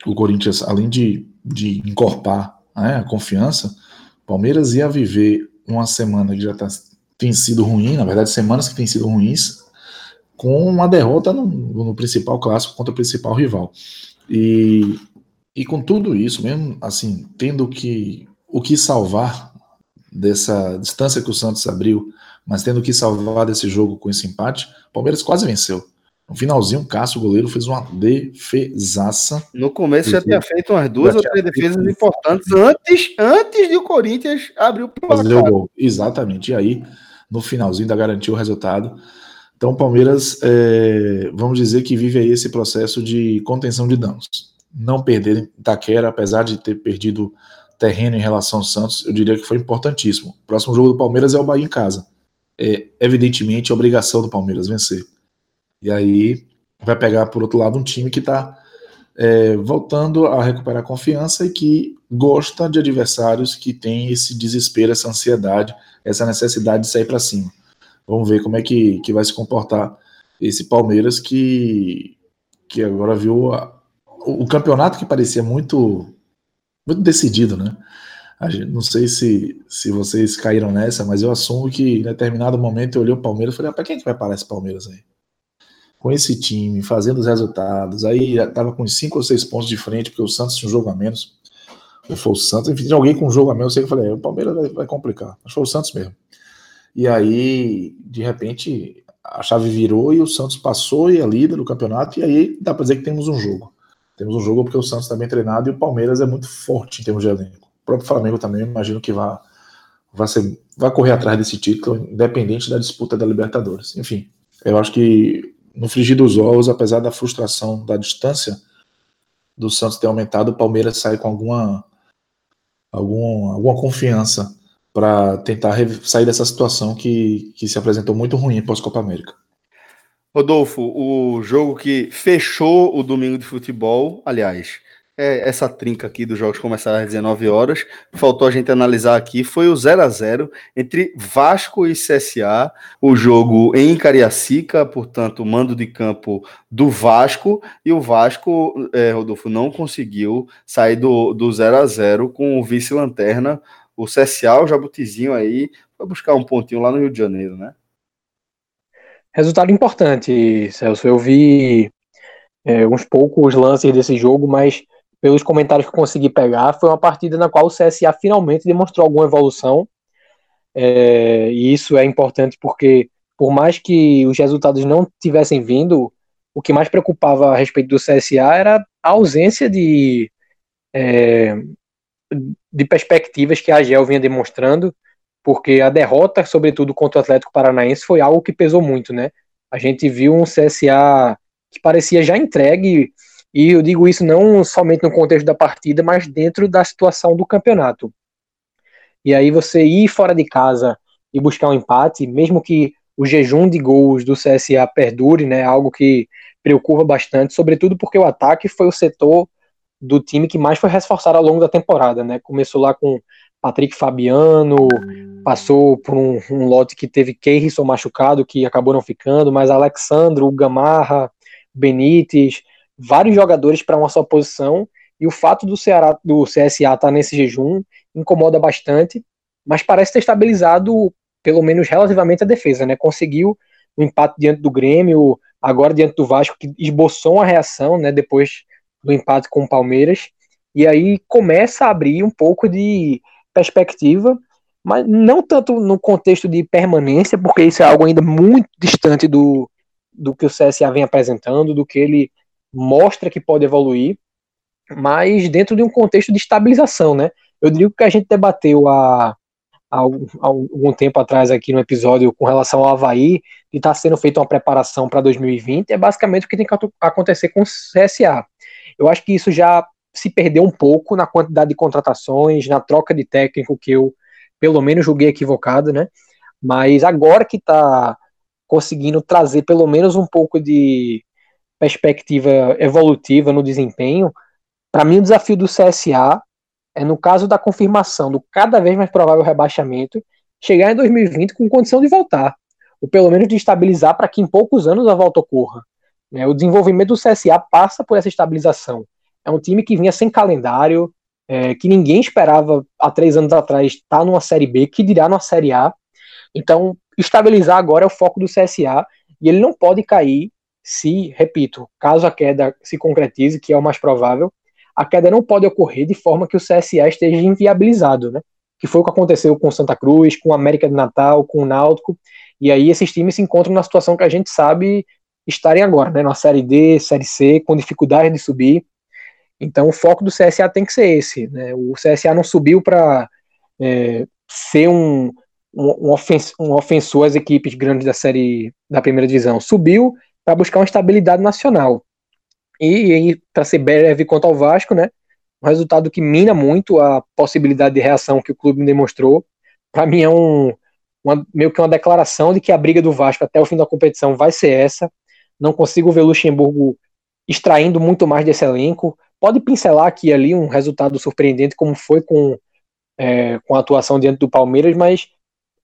o Corinthians, além de, de encorpar né, a confiança, Palmeiras ia viver uma semana que já tá, tem sido ruim, na verdade, semanas que têm sido ruins, com uma derrota no, no principal clássico contra o principal rival. E, e com tudo isso, mesmo assim, tendo que o que salvar dessa distância que o Santos abriu, mas tendo que salvar desse jogo com esse empate, o Palmeiras quase venceu. No finalzinho, o Cássio, o goleiro, fez uma defesaça. No começo já tinha feito umas duas ou três defesas importantes antes, antes de o Corinthians abrir o placar. Fazer o gol, exatamente. E aí, no finalzinho, ainda garantiu o resultado. Então, o Palmeiras, é, vamos dizer que vive aí esse processo de contenção de danos. Não perder Itaquera, apesar de ter perdido terreno em relação ao Santos, eu diria que foi importantíssimo. O próximo jogo do Palmeiras é o Bahia em casa. É, evidentemente, a obrigação do Palmeiras vencer. E aí vai pegar, por outro lado, um time que está é, voltando a recuperar confiança e que gosta de adversários que têm esse desespero, essa ansiedade, essa necessidade de sair para cima. Vamos ver como é que, que vai se comportar esse Palmeiras que, que agora viu a, o, campeonato que parecia muito, muito decidido, né? Gente, não sei se, se vocês caíram nessa, mas eu assumo que em determinado momento eu olhei o Palmeiras e falei, ah, para quem é que vai parar esse Palmeiras aí? com esse time, fazendo os resultados, aí estava com cinco ou seis pontos de frente, porque o Santos tinha um jogo a menos. Ou foi o Santos, enfim, tinha alguém com um jogo a menos, eu sei que falei, é, o Palmeiras vai, vai complicar. Que foi o Santos mesmo. E aí, de repente, a chave virou e o Santos passou e é líder do campeonato, e aí dá para dizer que temos um jogo. Temos um jogo porque o Santos está bem treinado e o Palmeiras é muito forte em termos de elenco. O próprio Flamengo também, imagino que vai, vai, ser, vai correr atrás desse título, independente da disputa da Libertadores. Enfim, eu acho que no frigir dos ovos, apesar da frustração da distância do Santos ter aumentado, o Palmeiras sai com alguma, alguma, alguma confiança para tentar sair dessa situação que, que se apresentou muito ruim pós-Copa América. Rodolfo, o jogo que fechou o domingo de futebol, aliás, é, essa trinca aqui dos jogos começaram às 19 horas. Faltou a gente analisar aqui. Foi o 0 a 0 entre Vasco e CSA, o jogo em Cariacica, portanto, mando de campo do Vasco. E o Vasco, é, Rodolfo, não conseguiu sair do, do 0 a 0 com o vice-lanterna, o CSA, o Jabutizinho aí, para buscar um pontinho lá no Rio de Janeiro, né? Resultado importante, Celso. Eu vi é, uns poucos lances desse jogo, mas pelos comentários que consegui pegar, foi uma partida na qual o CSA finalmente demonstrou alguma evolução. É, e isso é importante porque, por mais que os resultados não tivessem vindo, o que mais preocupava a respeito do CSA era a ausência de, é, de perspectivas que a Gel vinha demonstrando, porque a derrota, sobretudo contra o Atlético Paranaense, foi algo que pesou muito, né? A gente viu um CSA que parecia já entregue, e eu digo isso não somente no contexto da partida, mas dentro da situação do campeonato. E aí você ir fora de casa e buscar um empate, mesmo que o jejum de gols do CSA perdure, né? Algo que preocupa bastante, sobretudo porque o ataque foi o setor do time que mais foi reforçado ao longo da temporada, né? Começou lá com Patrick Fabiano, passou por um, um lote que teve Keirson machucado, que acabou não ficando, mas Alexandro, Gamarra, Benítez, vários jogadores para uma só posição, e o fato do, Ceará, do CSA estar tá nesse jejum incomoda bastante, mas parece ter estabilizado, pelo menos relativamente, a defesa, né? Conseguiu um empate diante do Grêmio, agora diante do Vasco, que esboçou uma reação, né? Depois do empate com o Palmeiras, e aí começa a abrir um pouco de perspectiva, mas não tanto no contexto de permanência, porque isso é algo ainda muito distante do, do que o CSA vem apresentando, do que ele mostra que pode evoluir, mas dentro de um contexto de estabilização, né? Eu diria que a gente debateu há, há, algum tempo atrás aqui no episódio com relação ao Havaí, e está sendo feita uma preparação para 2020, é basicamente o que tem que acontecer com o CSA. Eu acho que isso já se perdeu um pouco na quantidade de contratações, na troca de técnico que eu, pelo menos, julguei equivocado, né? Mas agora que está conseguindo trazer pelo menos um pouco de perspectiva evolutiva no desempenho, para mim o desafio do CSA é, no caso da confirmação do cada vez mais provável rebaixamento, chegar em 2020 com condição de voltar, ou pelo menos de estabilizar para que em poucos anos a volta ocorra. Né? O desenvolvimento do CSA passa por essa estabilização. É um time que vinha sem calendário, é, que ninguém esperava há três anos atrás estar tá numa Série B, que dirá numa Série A. Então, estabilizar agora é o foco do CSA e ele não pode cair se, repito, caso a queda se concretize, que é o mais provável, a queda não pode ocorrer de forma que o CSA esteja inviabilizado, né? Que foi o que aconteceu com Santa Cruz, com América de Natal, com o Náutico, e aí esses times se encontram na situação que a gente sabe estarem agora, né? Na Série D, Série C, com dificuldade de subir. Então o foco do CSA tem que ser esse. Né? O CSA não subiu para é, ser um, um, um, ofens, um ofensor às equipes grandes da série da primeira divisão. Subiu para buscar uma estabilidade nacional. E, e para ser breve quanto ao Vasco, né? Um resultado que mina muito a possibilidade de reação que o clube demonstrou. Para mim é um, uma, meio que uma declaração de que a briga do Vasco até o fim da competição vai ser essa. Não consigo ver o Luxemburgo extraindo muito mais desse elenco. Pode pincelar aqui ali um resultado surpreendente, como foi com, é, com a atuação diante do Palmeiras, mas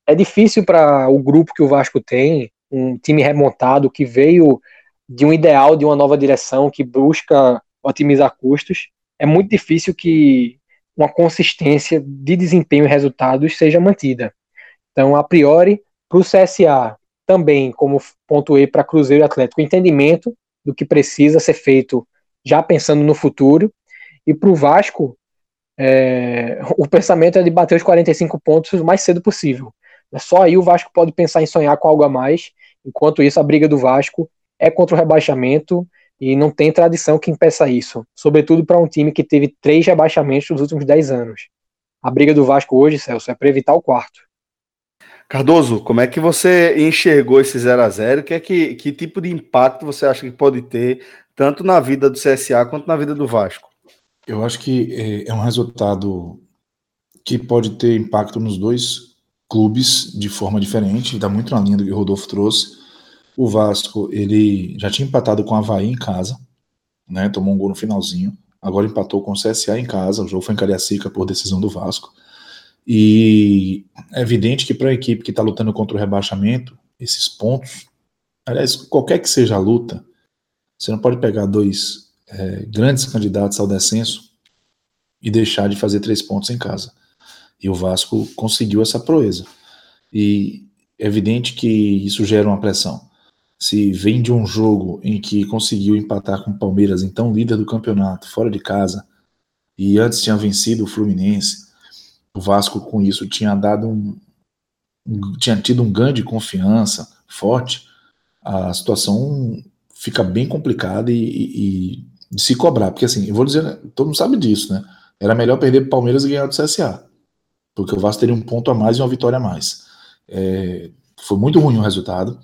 é difícil para o grupo que o Vasco tem, um time remontado que veio de um ideal de uma nova direção que busca otimizar custos. É muito difícil que uma consistência de desempenho e resultados seja mantida. Então, a priori, para o CSA, também como ponto E para Cruzeiro e Atlético, entendimento do que precisa ser feito já pensando no futuro. E para o Vasco, é, o pensamento é de bater os 45 pontos o mais cedo possível. É só aí o Vasco pode pensar em sonhar com algo a mais. Enquanto isso, a briga do Vasco é contra o rebaixamento e não tem tradição que impeça isso. Sobretudo para um time que teve três rebaixamentos nos últimos 10 anos. A briga do Vasco hoje, Celso, é para evitar o quarto. Cardoso, como é que você enxergou esse 0 a 0 que, é que, que tipo de impacto você acha que pode ter tanto na vida do CSA quanto na vida do Vasco? Eu acho que é, é um resultado que pode ter impacto nos dois clubes de forma diferente, está muito na linha do que o Rodolfo trouxe. O Vasco, ele já tinha empatado com o Havaí em casa, né, tomou um gol no finalzinho, agora empatou com o CSA em casa, o jogo foi em Cariacica por decisão do Vasco. E é evidente que para a equipe que está lutando contra o rebaixamento, esses pontos, aliás, qualquer que seja a luta, você não pode pegar dois é, grandes candidatos ao descenso e deixar de fazer três pontos em casa. E o Vasco conseguiu essa proeza. E é evidente que isso gera uma pressão. Se vem de um jogo em que conseguiu empatar com o Palmeiras, então líder do campeonato, fora de casa, e antes tinha vencido o Fluminense, o Vasco com isso tinha dado um, um tinha tido um ganho de confiança forte, a situação fica bem complicada e, e, e, de se cobrar. Porque assim, eu vou dizer, todo mundo sabe disso, né? Era melhor perder para Palmeiras e ganhar do CSA. porque o Vasco teria um ponto a mais e uma vitória a mais. É, foi muito ruim o resultado,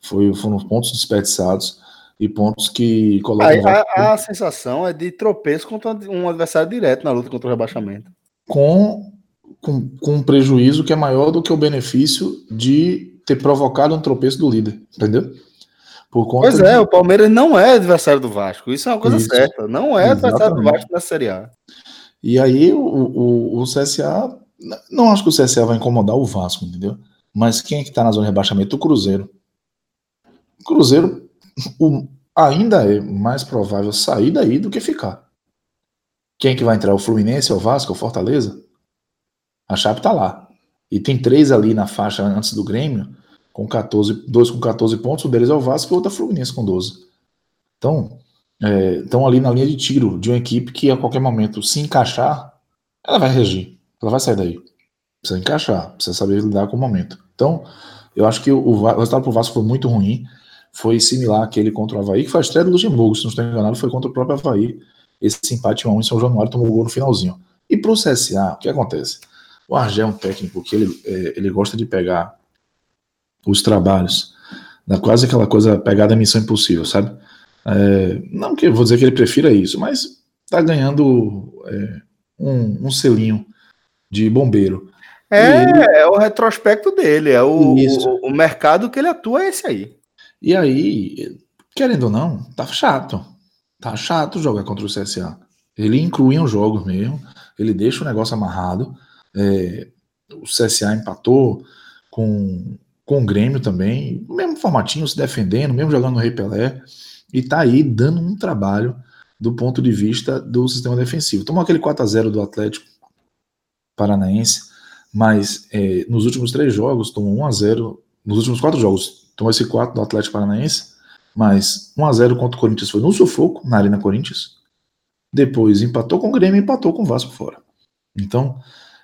foi, foram pontos desperdiçados e pontos que colocam. A, a, a, sensação é de tropeço contra um adversário direto na luta contra o rebaixamento. Com, com, com um prejuízo que é maior do que o benefício de ter provocado um tropeço do líder, entendeu? Pois é, de... o Palmeiras não é adversário do Vasco, isso é uma coisa isso. certa. Não é Exatamente. adversário do Vasco na Série A. E aí o, o, o CSA, não acho que o CSA vai incomodar o Vasco, entendeu? Mas quem é que tá na zona de rebaixamento? O Cruzeiro. O Cruzeiro o, ainda é mais provável sair daí do que ficar. Quem é que vai entrar? O Fluminense, o Vasco, o Fortaleza? A Chape tá lá. E tem três ali na faixa antes do Grêmio, com 14, dois com 14 pontos, um deles é o Vasco e o outro é o Fluminense com 12. Então, é, estão ali na linha de tiro de uma equipe que a qualquer momento se encaixar, ela vai regir, ela vai sair daí. Precisa encaixar, precisa saber lidar com o momento. Então, eu acho que o, o resultado pro Vasco foi muito ruim foi similar àquele contra o Havaí, que foi a estreia do Luxemburgo, se não estou enganado, foi contra o próprio Havaí. Esse empate 1 em São Januário tomou o gol no finalzinho. E para o CSA, o que acontece? O Argel é um técnico que ele, é, ele gosta de pegar os trabalhos, da quase aquela coisa pegada missão impossível, sabe? É, não que eu vou dizer que ele prefira isso, mas tá ganhando é, um, um selinho de bombeiro. É, ele... é o retrospecto dele, é o, o, o, mercado que ele atua é esse aí. E aí, querendo ou não, tá chato. Tá chato jogar contra o CSA. Ele inclui os jogos mesmo, ele deixa o negócio amarrado. É, o CSA empatou com, com o Grêmio também, mesmo formatinho, se defendendo, mesmo jogando no Rei Pelé, e tá aí dando um trabalho do ponto de vista do sistema defensivo. Tomou aquele 4 a 0 do Atlético Paranaense, mas é, nos últimos três jogos tomou 1 a 0 nos últimos quatro jogos tomou esse 4 do Atlético Paranaense, mas 1x0 contra o Corinthians foi no sufoco, na Arena Corinthians. Depois empatou com o Grêmio e empatou com o Vasco fora. Então,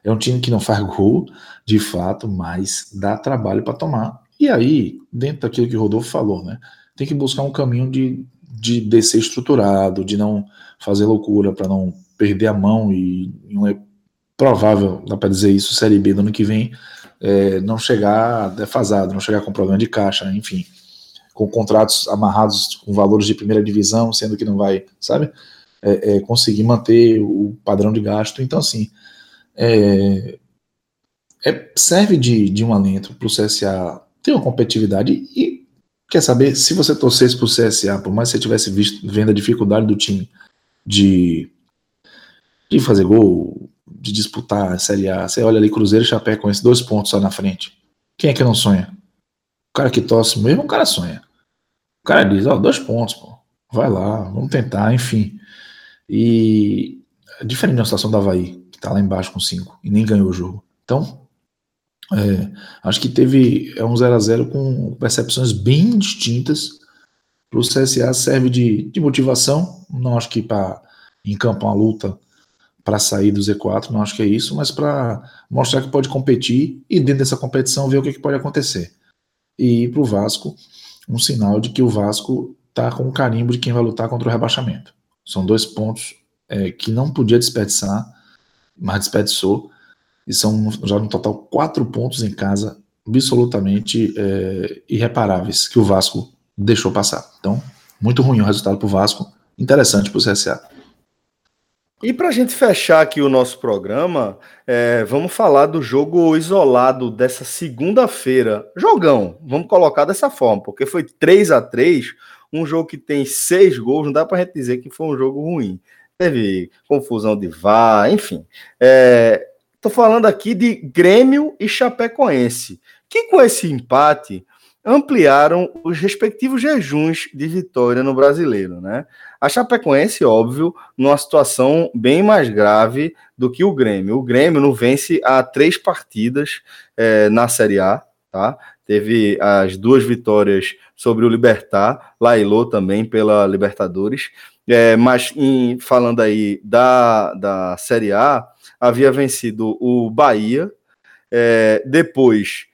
é um time que não faz gol, de fato, mas dá trabalho para tomar. E aí, dentro daquilo que o Rodolfo falou, né? Tem que buscar um caminho de, de descer estruturado, de não fazer loucura para não perder a mão e não é provável, dá para dizer isso, Série B do ano que vem, é, não chegar defasado, não chegar com problema de caixa, enfim, com contratos amarrados com valores de primeira divisão, sendo que não vai, sabe, é, é, conseguir manter o padrão de gasto. Então, assim, é, é, serve de, de um alento para o CSA ter uma competitividade e quer saber, se você torcesse para o CSA, por mais que você tivesse visto, vendo a dificuldade do time de, de fazer gol, de disputar a Série A. Você olha ali Cruzeiro e esses dois pontos só na frente. Quem é que não sonha? O cara que torce mesmo, o cara sonha. O cara diz, ó, oh, dois pontos, pô. Vai lá, vamos tentar, enfim. E diferente da situação do Havaí, que tá lá embaixo com cinco e nem ganhou o jogo. Então, é, acho que teve é um 0 a 0 com percepções bem distintas. Para o CSA serve de, de motivação, não acho que para encampar uma luta para sair do Z4, não acho que é isso, mas para mostrar que pode competir e dentro dessa competição ver o que, que pode acontecer. E para o Vasco, um sinal de que o Vasco está com o carimbo de quem vai lutar contra o rebaixamento. São dois pontos é, que não podia desperdiçar, mas desperdiçou, e são já no total quatro pontos em casa absolutamente é, irreparáveis que o Vasco deixou passar. Então, muito ruim o resultado para o Vasco, interessante para o CSA. E para a gente fechar aqui o nosso programa, é, vamos falar do jogo isolado dessa segunda-feira. Jogão, vamos colocar dessa forma, porque foi 3 a 3 um jogo que tem seis gols, não dá para a gente dizer que foi um jogo ruim. Teve confusão de VAR, enfim. Estou é, falando aqui de Grêmio e Chapecoense, que com esse empate ampliaram os respectivos jejuns de vitória no brasileiro, né? A Chapecoense, óbvio, numa situação bem mais grave do que o Grêmio. O Grêmio não vence há três partidas é, na Série A, tá? Teve as duas vitórias sobre o Libertar, Lailô também pela Libertadores. É, mas em, falando aí da, da Série A, havia vencido o Bahia, é, depois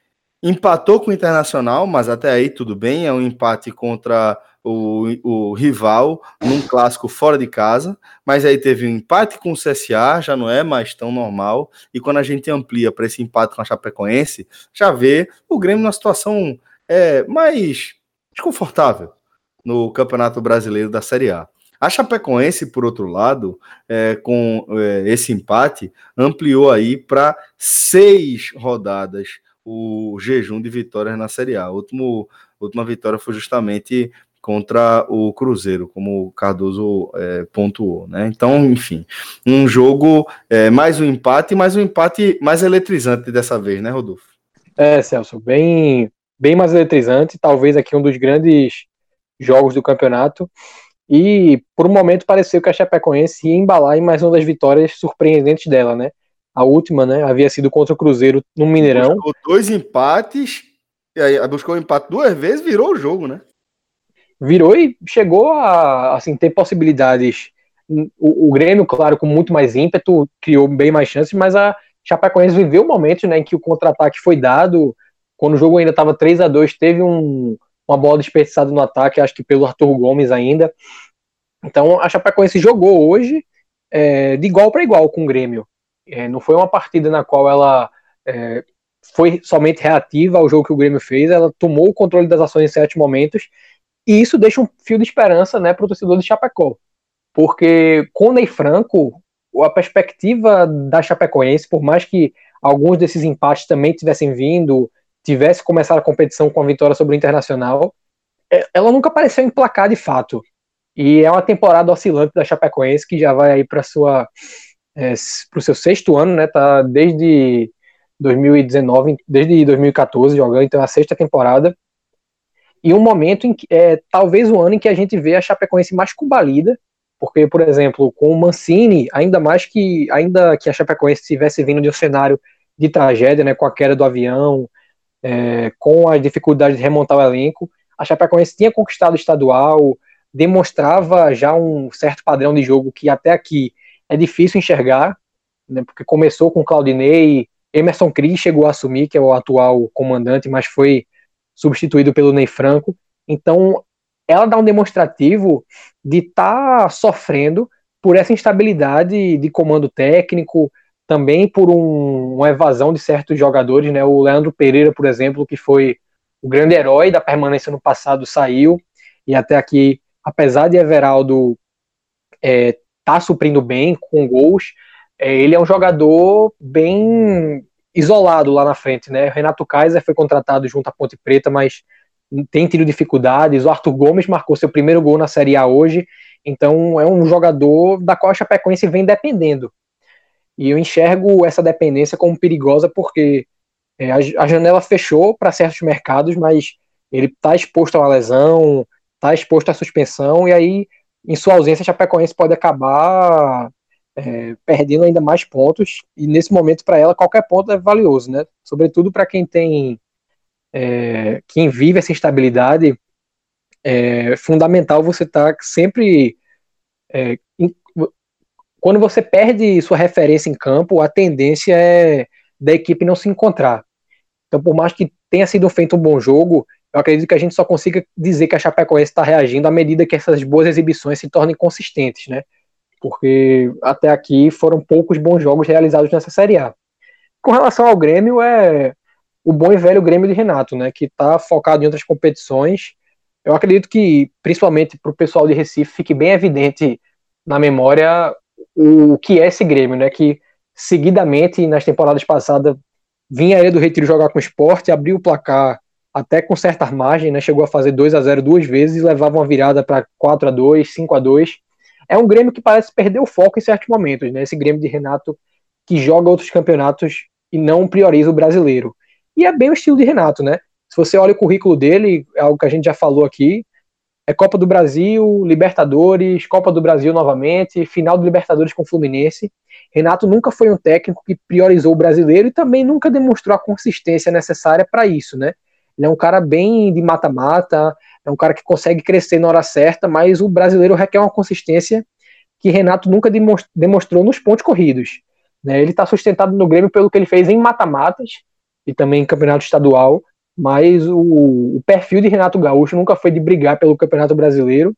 Empatou com o Internacional, mas até aí tudo bem. É um empate contra o, o rival num clássico fora de casa, mas aí teve um empate com o CSA, já não é mais tão normal, e quando a gente amplia para esse empate com a Chapecoense, já vê o Grêmio numa situação é, mais desconfortável no Campeonato Brasileiro da Série A. A Chapecoense, por outro lado, é, com é, esse empate, ampliou aí para seis rodadas o jejum de vitórias na Série A. A última vitória foi justamente contra o Cruzeiro, como o Cardoso é, pontuou, né? Então, enfim, um jogo, é, mais um empate, mais um empate mais eletrizante dessa vez, né, Rodolfo? É, Celso, bem, bem mais eletrizante, talvez aqui um dos grandes jogos do campeonato, e por um momento pareceu que a Chapecoense ia embalar em mais uma das vitórias surpreendentes dela, né? A última, né, havia sido contra o Cruzeiro no Mineirão. Buscou dois empates, e aí buscou o empate duas vezes, virou o jogo, né? virou e chegou a assim, ter possibilidades. O, o, Grêmio, claro, com muito mais ímpeto, criou bem mais chances, mas a Chapecoense viveu momentos né, em que o contra-ataque foi dado, quando o jogo ainda estava 3 a 2 teve um, uma bola desperdiçada no ataque, acho que pelo Arthur Gomes ainda. Então a Chapecoense jogou hoje é, de igual para igual com o Grêmio. É, não foi uma partida na qual ela é, foi somente reativa ao jogo que o Grêmio fez, ela tomou o controle das ações em certos momentos e isso deixa um fio de esperança né, para o torcedor de Chapecó. Porque com Ney Franco, a perspectiva da Chapecoense, por mais que alguns desses empates também tivessem vindo, tivesse começado a competição com a vitória sobre o Internacional, é, ela nunca pareceu emplacar de fato. E é uma temporada oscilante da Chapecoense que já vai aí para sua é, para o seu sexto ano, né? Tá desde 2019, desde 2014 jogando, então é a sexta temporada e um momento em que é talvez o ano em que a gente vê a Chapecoense mais combalida, porque, por exemplo, com o Mancini, ainda mais que ainda que a Chapecoense estivesse vindo de um cenário de tragédia, né, com a queda do avião, é, com as dificuldades de remontar o elenco, a Chapecoense tinha conquistado o estadual, demonstrava já um certo padrão de jogo que até aqui é difícil enxergar, né, porque começou com Claudinei, Emerson Cris chegou a assumir, que é o atual comandante, mas foi substituído pelo Ney Franco. Então, ela dá um demonstrativo de estar tá sofrendo por essa instabilidade de comando técnico, também por um, uma evasão de certos jogadores, né? O Leandro Pereira, por exemplo, que foi o grande herói da permanência no passado, saiu e até aqui, apesar de Everaldo é, tá suprindo bem com gols, é, ele é um jogador bem isolado lá na frente, né? Renato Kaiser foi contratado junto à Ponte Preta, mas tem tido dificuldades. O Arthur Gomes marcou seu primeiro gol na Série A hoje, então é um jogador da qual a Chapecoense vem dependendo. E eu enxergo essa dependência como perigosa porque é, a, a, janela fechou para certos mercados, mas ele está exposto a uma lesão, está exposto à suspensão, e aí, em sua ausência, a Chapecoense pode acabar é, perdendo ainda mais pontos, e nesse momento para ela qualquer ponto é valioso, né? Sobretudo para quem tem, é, quem vive essa instabilidade, é fundamental você estar tá sempre, é, quando você perde sua referência em campo, a tendência é da equipe não se encontrar. Então, por mais que tenha sido feito um bom jogo, eu acredito que a gente só consiga dizer que a Chapecoense está reagindo à medida que essas boas exibições se tornem consistentes, né? porque até aqui foram poucos bons jogos realizados nessa Série A. Com relação ao Grêmio, é o bom e velho Grêmio de Renato, né, que está focado em outras competições. Eu acredito que, principalmente para o pessoal de Recife, fique bem evidente na memória o que é esse Grêmio, né, que seguidamente nas temporadas passadas vinha ele do Retiro jogar com o esporte, abriu o placar até com certa margem, né, chegou a fazer 2 a 0 duas vezes e levava uma virada para 4 a 2 5 a 2 é um Grêmio que parece perder o foco em certos momentos, né? Esse Grêmio de Renato que joga outros campeonatos e não prioriza o brasileiro. E é bem o estilo de Renato, né? Se você olha o currículo dele, é algo que a gente já falou aqui, é Copa do Brasil, Libertadores, Copa do Brasil novamente, final do Libertadores com o Fluminense. Renato nunca foi um técnico que priorizou o brasileiro e também nunca demonstrou a consistência necessária para isso, né? Ele é um cara bem de mata-mata, é um cara que consegue crescer na hora certa, mas o brasileiro requer uma consistência que Renato nunca demonstrou nos pontos corridos. Né? Ele está sustentado no Grêmio pelo que ele fez em mata-matas e também em campeonato estadual, mas o, o perfil de Renato Gaúcho nunca foi de brigar pelo Campeonato Brasileiro.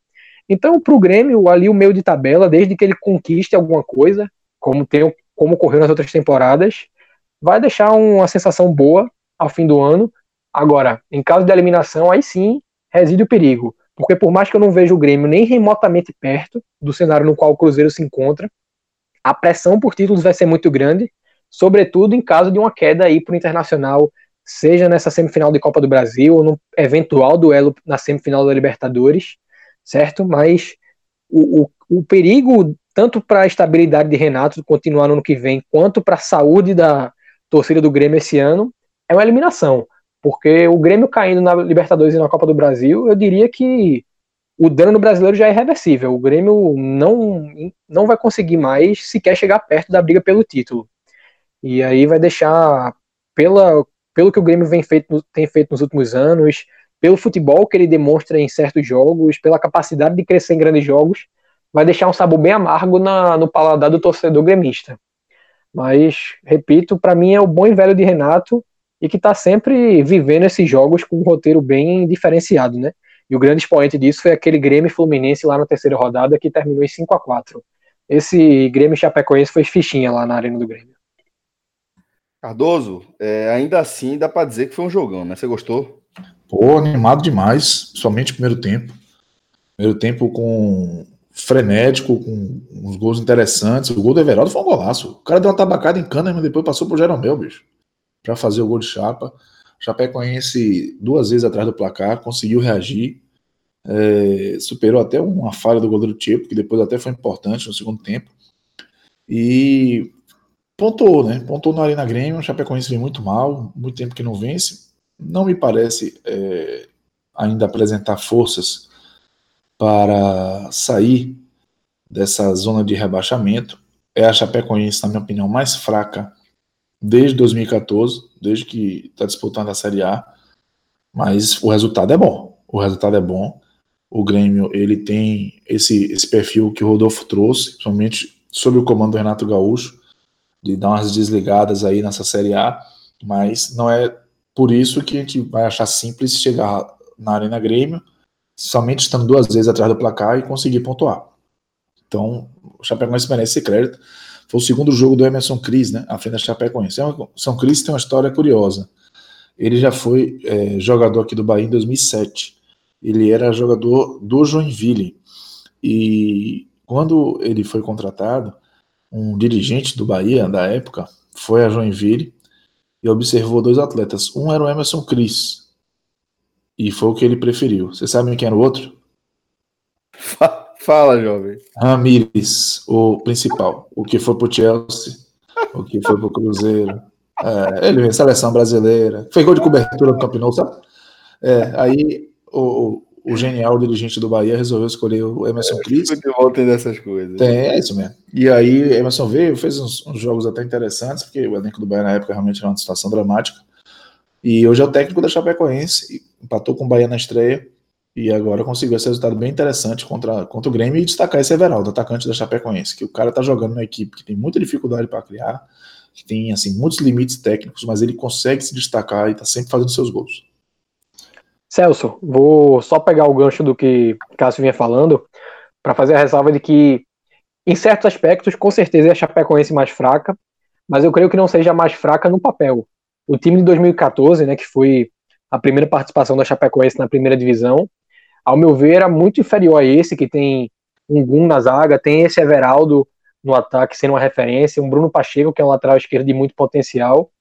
Então, para o Grêmio, ali o meio de tabela, desde que ele conquiste alguma coisa, como, tem, como ocorreu nas outras temporadas, vai deixar uma sensação boa ao fim do ano. Agora, em caso de eliminação, aí sim reside o perigo. Porque por mais que eu não veja o Grêmio nem remotamente perto do cenário no qual o Cruzeiro se encontra, a pressão por títulos vai ser muito grande, sobretudo em caso de uma queda aí para o Internacional, seja nessa semifinal de Copa do Brasil ou no eventual duelo na semifinal da Libertadores, certo? Mas o, o, o perigo, tanto para a estabilidade de Renato continuar no ano que vem, quanto para a saúde da torcida do Grêmio esse ano, é uma eliminação. Porque o Grêmio caindo na Libertadores e na Copa do Brasil, eu diria que o dano no brasileiro já é irreversível. O Grêmio não, não vai conseguir mais sequer chegar perto da briga pelo título. E aí vai deixar, pela, pelo que o Grêmio vem feito, tem feito nos últimos anos, pelo futebol que ele demonstra em certos jogos, pela capacidade de crescer em grandes jogos, vai deixar um sabor bem amargo na, no paladar do torcedor gremista. Mas, repito, para mim é o bom e velho de Renato e que está sempre vivendo esses jogos com um roteiro bem diferenciado, né? E o grande expoente disso foi aquele Grêmio Fluminense lá na terceira rodada que terminou em 5 a 4 Esse Grêmio Chapecoense foi fichinha lá na Arena do Grêmio. Cardoso, é, ainda assim dá para dizer que foi um jogão, né? Você gostou? Pô, animado demais, somente o primeiro tempo. Primeiro tempo com frenético, com uns gols interessantes. O gol do Everaldo foi um golaço. O cara deu uma tabacada em cana, mas depois passou pro Jeromel, bicho, para fazer o gol de chapa. Chapecoense duas vezes atrás do placar, conseguiu reagir, é, superou até uma falha do goleiro Tipo, que depois até foi importante no segundo tempo. E pontuou, né? Pontuou na Arena Grêmio. O Chapecoense vem muito mal, muito tempo que não vence. Não me parece é, ainda apresentar forças para sair dessa zona de rebaixamento. É a Chapecoense, na minha opinião, mais fraca desde 2014, desde que está disputando a Série A, mas o resultado é bom. O resultado é bom. O Grêmio ele tem esse, esse perfil que o Rodolfo trouxe, principalmente sob o comando do Renato Gaúcho, de dar umas desligadas aí nessa Série A, mas não é por isso que a gente vai achar simples chegar na Arena Grêmio, somente estando duas vezes atrás do placar e conseguir pontuar. Então, o Chapecoense merece esse crédito. Foi o segundo jogo do Emerson Cris, né? À frente da Chapecoense. É São Cris tem uma história curiosa. Ele já foi é, jogador aqui do Bahia em 2007. Ele era jogador do Joinville. E quando ele foi contratado, um dirigente do Bahia da época foi a Joinville e observou dois atletas. Um era o Emerson Cris. E foi o que ele preferiu. Vocês sabem quem era o outro? Fala, jovem. Ramires, o principal. O que foi pro Chelsea, o que foi pro Cruzeiro. É, ele vem seleção brasileira. Fez gol de cobertura do Campeonato, sabe? É, aí o, o genial dirigente do Bahia resolveu escolher o Emerson é, Cris. Futebol dessas coisas. Tem, é isso mesmo. E aí Emerson veio, fez uns, uns, jogos até interessantes, porque o elenco do Bahia na época realmente era uma situação dramática. E hoje é o técnico da Chapecoense, empatou com o Bahia na estreia e agora conseguiu esse resultado bem interessante contra, contra o Grêmio e destacar esse Everaldo, atacante da Chapecoense, que o cara tá jogando numa equipe que tem muita dificuldade para criar, que tem assim muitos limites técnicos, mas ele consegue se destacar e tá sempre fazendo seus gols. Celso, vou só pegar o gancho do que Cássio vinha falando para fazer a ressalva de que em certos aspectos, com certeza é a Chapecoense mais fraca, mas eu creio que não seja mais fraca no papel. O time de 2014, né, que foi a primeira participação da Chapecoense na primeira divisão, ao meu ver, era muito inferior a esse, que tem um Gum na zaga, tem esse Everaldo no ataque sendo uma referência, um Bruno Pacheco, que é um lateral esquerdo de muito potencial.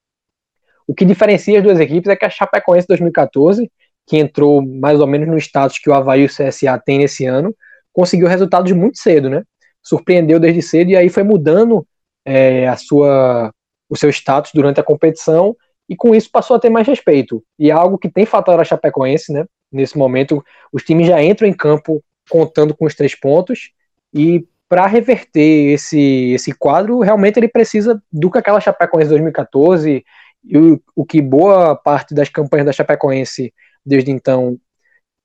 O que diferencia as duas equipes é que a Chapecoense 2014, que entrou mais ou menos no status que o Havaí e o CSA têm nesse ano, conseguiu resultados muito cedo, né? Surpreendeu desde cedo e aí foi mudando é, a sua, o seu status durante a competição e com isso passou a ter mais respeito. E é algo que tem faltado a Chapecoense, né? Nesse momento, os times já entram em campo contando com os três pontos e para reverter esse, esse quadro, realmente ele precisa do que aquela Chapecoense 2014 e o, o que boa parte das campanhas da Chapecoense desde então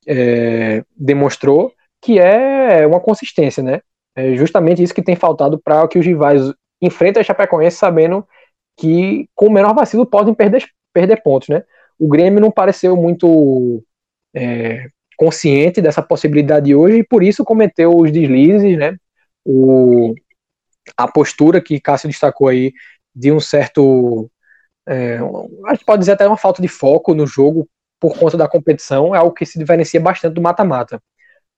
é, demonstrou, que é uma consistência, né? É justamente isso que tem faltado para que os rivais enfrentem a Chapecoense sabendo que com o menor vacilo podem perder, perder pontos, né? o Grêmio não pareceu muito é, consciente dessa possibilidade hoje e por isso cometeu os deslizes, né? O, a postura que Cássio destacou aí de um certo. É, a gente pode dizer até uma falta de foco no jogo por conta da competição, é algo que se diferencia bastante do mata-mata.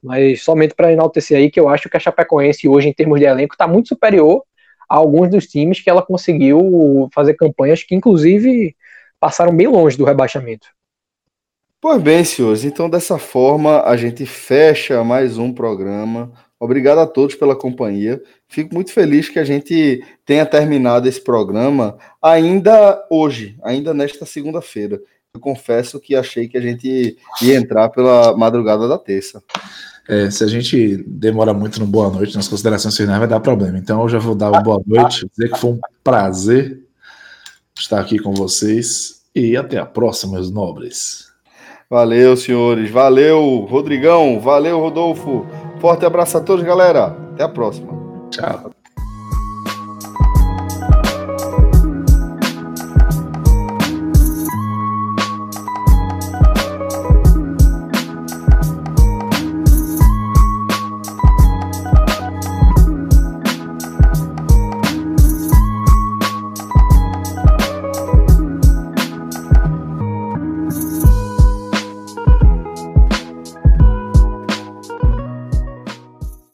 Mas somente para enaltecer aí que eu acho que a Chapecoense hoje, em termos de elenco, está muito superior a alguns dos times que ela conseguiu fazer campanhas que, inclusive, passaram bem longe do rebaixamento. Pois bem, senhores, então dessa forma a gente fecha mais um programa. Obrigado a todos pela companhia. Fico muito feliz que a gente tenha terminado esse programa ainda hoje, ainda nesta segunda-feira. Eu confesso que achei que a gente ia entrar pela madrugada da terça. É, se a gente demora muito no boa noite, nas considerações finais, vai dar problema. Então eu já vou dar uma boa noite, dizer que foi um prazer estar aqui com vocês e até a próxima, meus nobres. Valeu, senhores. Valeu, Rodrigão. Valeu, Rodolfo. Forte abraço a todos, galera. Até a próxima. Tchau.